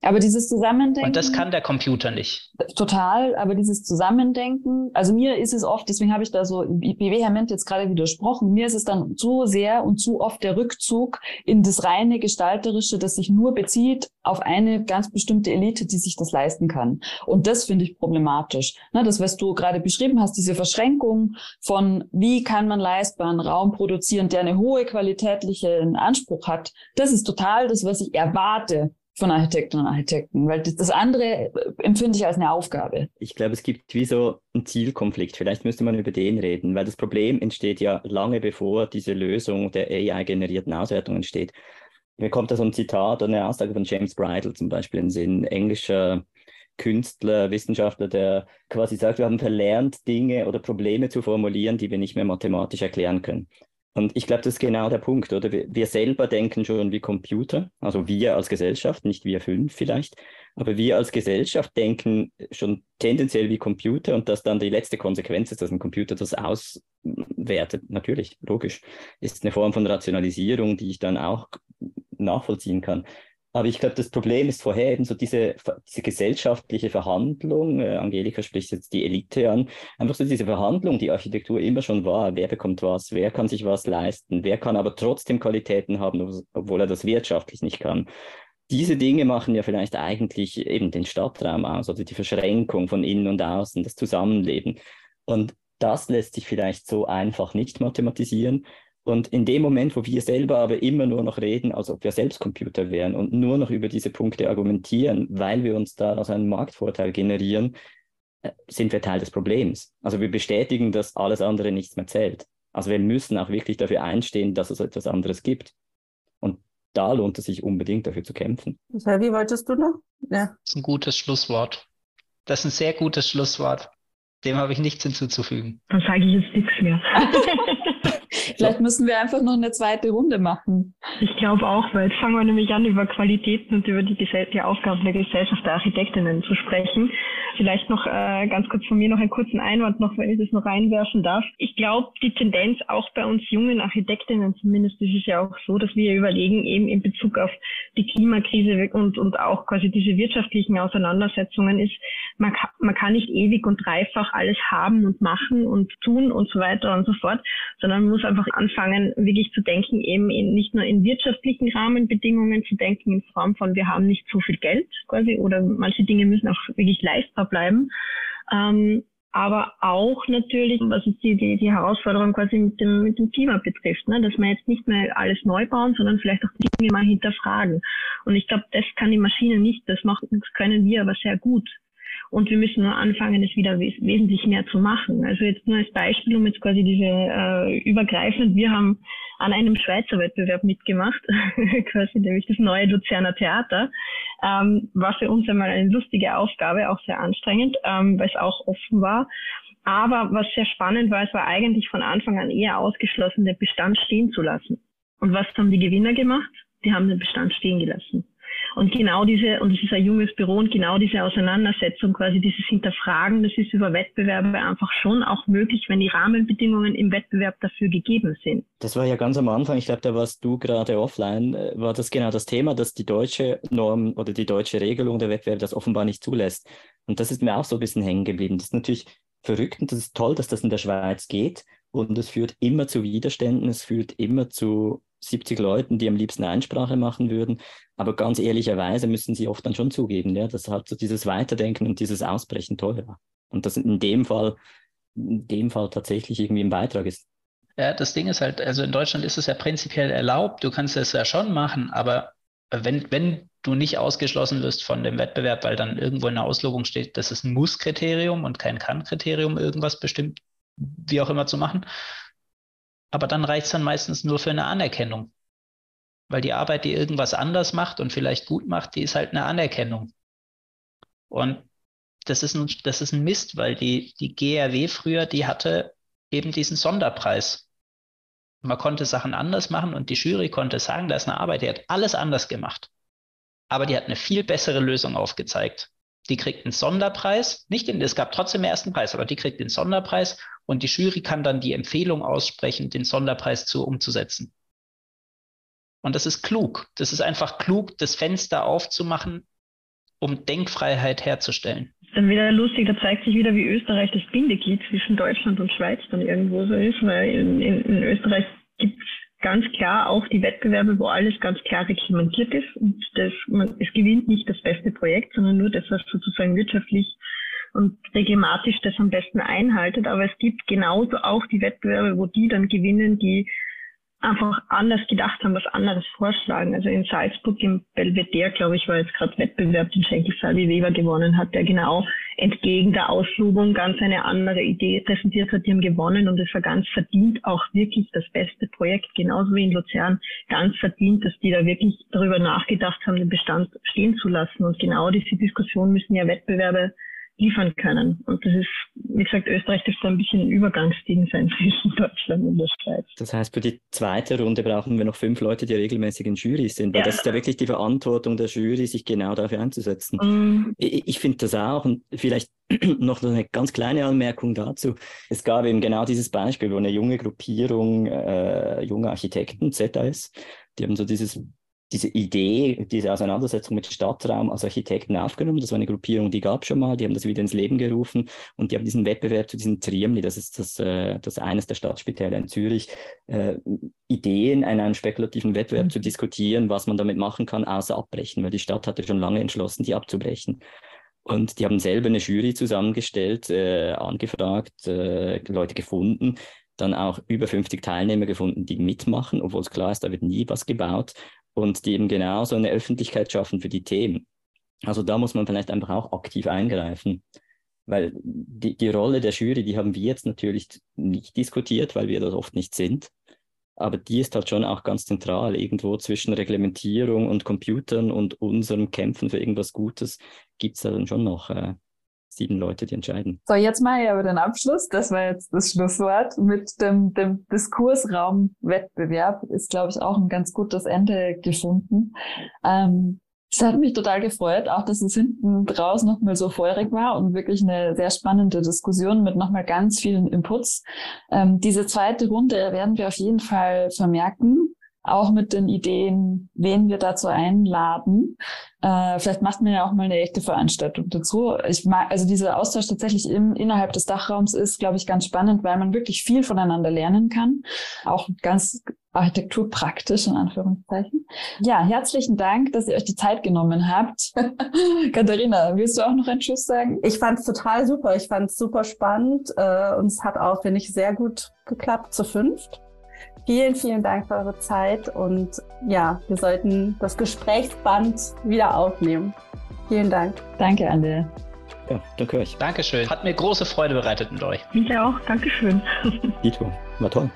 Aber dieses Zusammendenken. Und das kann der Computer nicht. Total, aber dieses Zusammendenken, also mir ist es oft, deswegen habe ich da so vehement jetzt gerade widersprochen, mir ist es dann zu sehr und zu oft der Rückzug in das reine Gestalterische, das sich nur bezieht auf eine ganz bestimmte Elite, die sich das leisten kann. Und das finde ich problematisch. Na, das, was du gerade beschrieben hast, diese Verschränkung von, wie kann man leistbaren Raum produzieren, der eine hohe qualitätlichen Anspruch hat, das ist total das, was ich erwarte von Architekten und Architekten, weil das andere äh, empfinde ich als eine Aufgabe. Ich glaube, es gibt wie so einen Zielkonflikt. Vielleicht müsste man über den reden, weil das Problem entsteht ja lange bevor diese Lösung der AI-generierten Auswertung entsteht. Mir kommt da so ein Zitat oder eine Aussage von James Bridle zum Beispiel in den Sinn, englischer Künstler, Wissenschaftler, der quasi sagt, wir haben verlernt, Dinge oder Probleme zu formulieren, die wir nicht mehr mathematisch erklären können. Und ich glaube, das ist genau der Punkt, oder? Wir, selber denken schon wie Computer, also wir als Gesellschaft, nicht wir fünf vielleicht, aber wir als Gesellschaft denken schon tendenziell wie Computer und dass dann die letzte Konsequenz ist, dass ein Computer das auswertet. Natürlich, logisch. Ist eine Form von Rationalisierung, die ich dann auch nachvollziehen kann. Aber ich glaube, das Problem ist vorher eben so diese, diese gesellschaftliche Verhandlung, äh, Angelika spricht jetzt die Elite an, einfach so diese Verhandlung, die Architektur immer schon war, wer bekommt was, wer kann sich was leisten, wer kann aber trotzdem Qualitäten haben, obwohl er das wirtschaftlich nicht kann. Diese Dinge machen ja vielleicht eigentlich eben den Stadtraum aus, also die Verschränkung von innen und außen, das Zusammenleben. Und das lässt sich vielleicht so einfach nicht mathematisieren. Und in dem Moment, wo wir selber aber immer nur noch reden, als ob wir selbst Computer wären und nur noch über diese Punkte argumentieren, weil wir uns daraus einen Marktvorteil generieren, äh, sind wir Teil des Problems. Also wir bestätigen, dass alles andere nichts mehr zählt. Also wir müssen auch wirklich dafür einstehen, dass es etwas anderes gibt. Und da lohnt es sich unbedingt dafür zu kämpfen. Wie wolltest du noch? Ja. Das ist ein gutes Schlusswort. Das ist ein sehr gutes Schlusswort. Dem habe ich nichts hinzuzufügen. Dann sage ich jetzt nichts mehr. Vielleicht müssen wir einfach noch eine zweite Runde machen. Ich glaube auch, weil jetzt fangen wir nämlich an, über Qualitäten und über die, die Aufgaben der Gesellschaft der Architektinnen zu sprechen. Vielleicht noch äh, ganz kurz von mir noch einen kurzen Einwand noch, wenn ich das noch reinwerfen darf. Ich glaube, die Tendenz auch bei uns jungen Architektinnen zumindest, ist ja auch so, dass wir überlegen, eben in Bezug auf die Klimakrise und, und auch quasi diese wirtschaftlichen Auseinandersetzungen ist, man kann, man kann nicht ewig und dreifach alles haben und machen und tun und so weiter und so fort, sondern man muss einfach anfangen, wirklich zu denken, eben in, nicht nur in wirtschaftlichen Rahmenbedingungen zu denken, in Form von, wir haben nicht so viel Geld quasi oder manche Dinge müssen auch wirklich leistbar bleiben. Ähm, aber auch natürlich, was ist die, die, die Herausforderung quasi mit dem, mit dem Klima betrifft, ne? dass wir jetzt nicht mehr alles neu bauen, sondern vielleicht auch Dinge mal hinterfragen. Und ich glaube, das kann die Maschine nicht, das, macht, das können wir aber sehr gut. Und wir müssen nur anfangen, es wieder wes wesentlich mehr zu machen. Also jetzt nur als Beispiel, um jetzt quasi diese äh, übergreifend, wir haben an einem Schweizer Wettbewerb mitgemacht, quasi nämlich das neue Luzerner Theater. Ähm, war für uns einmal eine lustige Aufgabe, auch sehr anstrengend, ähm, weil es auch offen war. Aber was sehr spannend war, es war eigentlich von Anfang an eher ausgeschlossen, den Bestand stehen zu lassen. Und was haben die Gewinner gemacht? Die haben den Bestand stehen gelassen. Und genau diese, und es ist ein junges Büro, und genau diese Auseinandersetzung, quasi dieses Hinterfragen, das ist über Wettbewerbe einfach schon auch möglich, wenn die Rahmenbedingungen im Wettbewerb dafür gegeben sind. Das war ja ganz am Anfang, ich glaube, da warst du gerade offline, äh, war das genau das Thema, dass die deutsche Norm oder die deutsche Regelung der Wettbewerbe das offenbar nicht zulässt. Und das ist mir auch so ein bisschen hängen geblieben. Das ist natürlich verrückt und das ist toll, dass das in der Schweiz geht. Und es führt immer zu Widerständen, es führt immer zu 70 Leuten, die am liebsten Einsprache machen würden. Aber ganz ehrlicherweise müssen sie oft dann schon zugeben, ja, dass halt so dieses Weiterdenken und dieses Ausbrechen toll war. Und das in dem Fall, in dem Fall tatsächlich irgendwie ein Beitrag ist. Ja, das Ding ist halt, also in Deutschland ist es ja prinzipiell erlaubt, du kannst es ja schon machen, aber wenn, wenn du nicht ausgeschlossen wirst von dem Wettbewerb, weil dann irgendwo in der Auslobung steht, das ist ein Muss-Kriterium und kein Kann-Kriterium, irgendwas bestimmt, wie auch immer zu machen, aber dann reicht es dann meistens nur für eine Anerkennung. Weil die Arbeit, die irgendwas anders macht und vielleicht gut macht, die ist halt eine Anerkennung. Und das ist ein, das ist ein Mist, weil die, die GRW früher, die hatte eben diesen Sonderpreis. Man konnte Sachen anders machen und die Jury konnte sagen, da ist eine Arbeit, die hat alles anders gemacht. Aber die hat eine viel bessere Lösung aufgezeigt. Die kriegt einen Sonderpreis, nicht in, es gab trotzdem den ersten Preis, aber die kriegt den Sonderpreis und die Jury kann dann die Empfehlung aussprechen, den Sonderpreis zu umzusetzen. Und das ist klug. Das ist einfach klug, das Fenster aufzumachen, um Denkfreiheit herzustellen. Dann wieder lustig, da zeigt sich wieder, wie Österreich das Bindeglied zwischen Deutschland und Schweiz dann irgendwo so ist, weil in, in, in Österreich gibt es ganz klar auch die Wettbewerbe, wo alles ganz klar reglementiert ist und das, man, es gewinnt nicht das beste Projekt, sondern nur das, was sozusagen wirtschaftlich und reglematisch das am besten einhaltet. Aber es gibt genauso auch die Wettbewerbe, wo die dann gewinnen, die einfach anders gedacht haben, was anderes vorschlagen. Also in Salzburg im Belvedere, glaube ich, war jetzt gerade Wettbewerb, den Schenkel Salvi Weber gewonnen hat, der genau entgegen der Auslobung ganz eine andere Idee präsentiert hat. Die haben gewonnen und es war ganz verdient auch wirklich das beste Projekt, genauso wie in Luzern, ganz verdient, dass die da wirklich darüber nachgedacht haben, den Bestand stehen zu lassen. Und genau diese Diskussion müssen ja Wettbewerbe liefern können. Und das ist, wie gesagt, Österreich dürfte ein bisschen ein Übergangsding sein zwischen Deutschland und der Schweiz. Das heißt, für die zweite Runde brauchen wir noch fünf Leute, die regelmäßig in Jury sind, weil ja. das ist ja wirklich die Verantwortung der Jury, sich genau dafür einzusetzen. Mm. Ich, ich finde das auch und vielleicht noch eine ganz kleine Anmerkung dazu. Es gab eben genau dieses Beispiel, wo eine junge Gruppierung, äh, junge Architekten, ZAS, die haben so dieses diese Idee, diese Auseinandersetzung mit Stadtraum als Architekten aufgenommen. Das war eine Gruppierung, die gab es schon mal, die haben das wieder ins Leben gerufen und die haben diesen Wettbewerb zu diesem Triemli, das ist das, äh, das eines der Stadtspitäle in Zürich, äh, Ideen in einem spekulativen Wettbewerb mhm. zu diskutieren, was man damit machen kann, außer abbrechen, weil die Stadt hatte schon lange entschlossen, die abzubrechen. Und die haben selber eine Jury zusammengestellt, äh, angefragt, äh, Leute gefunden, dann auch über 50 Teilnehmer gefunden, die mitmachen, obwohl es klar ist, da wird nie was gebaut und die eben genauso eine Öffentlichkeit schaffen für die Themen. Also da muss man vielleicht einfach auch aktiv eingreifen, weil die, die Rolle der Jury, die haben wir jetzt natürlich nicht diskutiert, weil wir das oft nicht sind. Aber die ist halt schon auch ganz zentral. Irgendwo zwischen Reglementierung und Computern und unserem Kämpfen für irgendwas Gutes gibt es da dann schon noch äh, sieben Leute, die entscheiden. So, jetzt mal aber den Abschluss. Das war jetzt das Schlusswort mit dem, dem Diskursraumwettbewerb. Ist, glaube ich, auch ein ganz gutes Ende gefunden. Ähm, es hat mich total gefreut, auch dass es hinten draußen nochmal so feurig war und wirklich eine sehr spannende Diskussion mit nochmal ganz vielen Inputs. Ähm, diese zweite Runde werden wir auf jeden Fall vermerken auch mit den Ideen, wen wir dazu einladen. Äh, vielleicht macht man ja auch mal eine echte Veranstaltung dazu. Ich mag, also dieser Austausch tatsächlich im, innerhalb des Dachraums ist, glaube ich, ganz spannend, weil man wirklich viel voneinander lernen kann. Auch ganz architekturpraktisch in Anführungszeichen. Ja, herzlichen Dank, dass ihr euch die Zeit genommen habt. Katharina, willst du auch noch einen Schuss sagen? Ich fand es total super. Ich fand es super spannend äh, und es hat auch, finde ich, sehr gut geklappt zu fünft. Vielen, vielen Dank für eure Zeit und ja, wir sollten das Gesprächsband wieder aufnehmen. Vielen Dank. Danke, Ande. Ja, danke euch. Dankeschön. Hat mir große Freude bereitet mit euch. Mich auch. Dankeschön. Dito, war toll.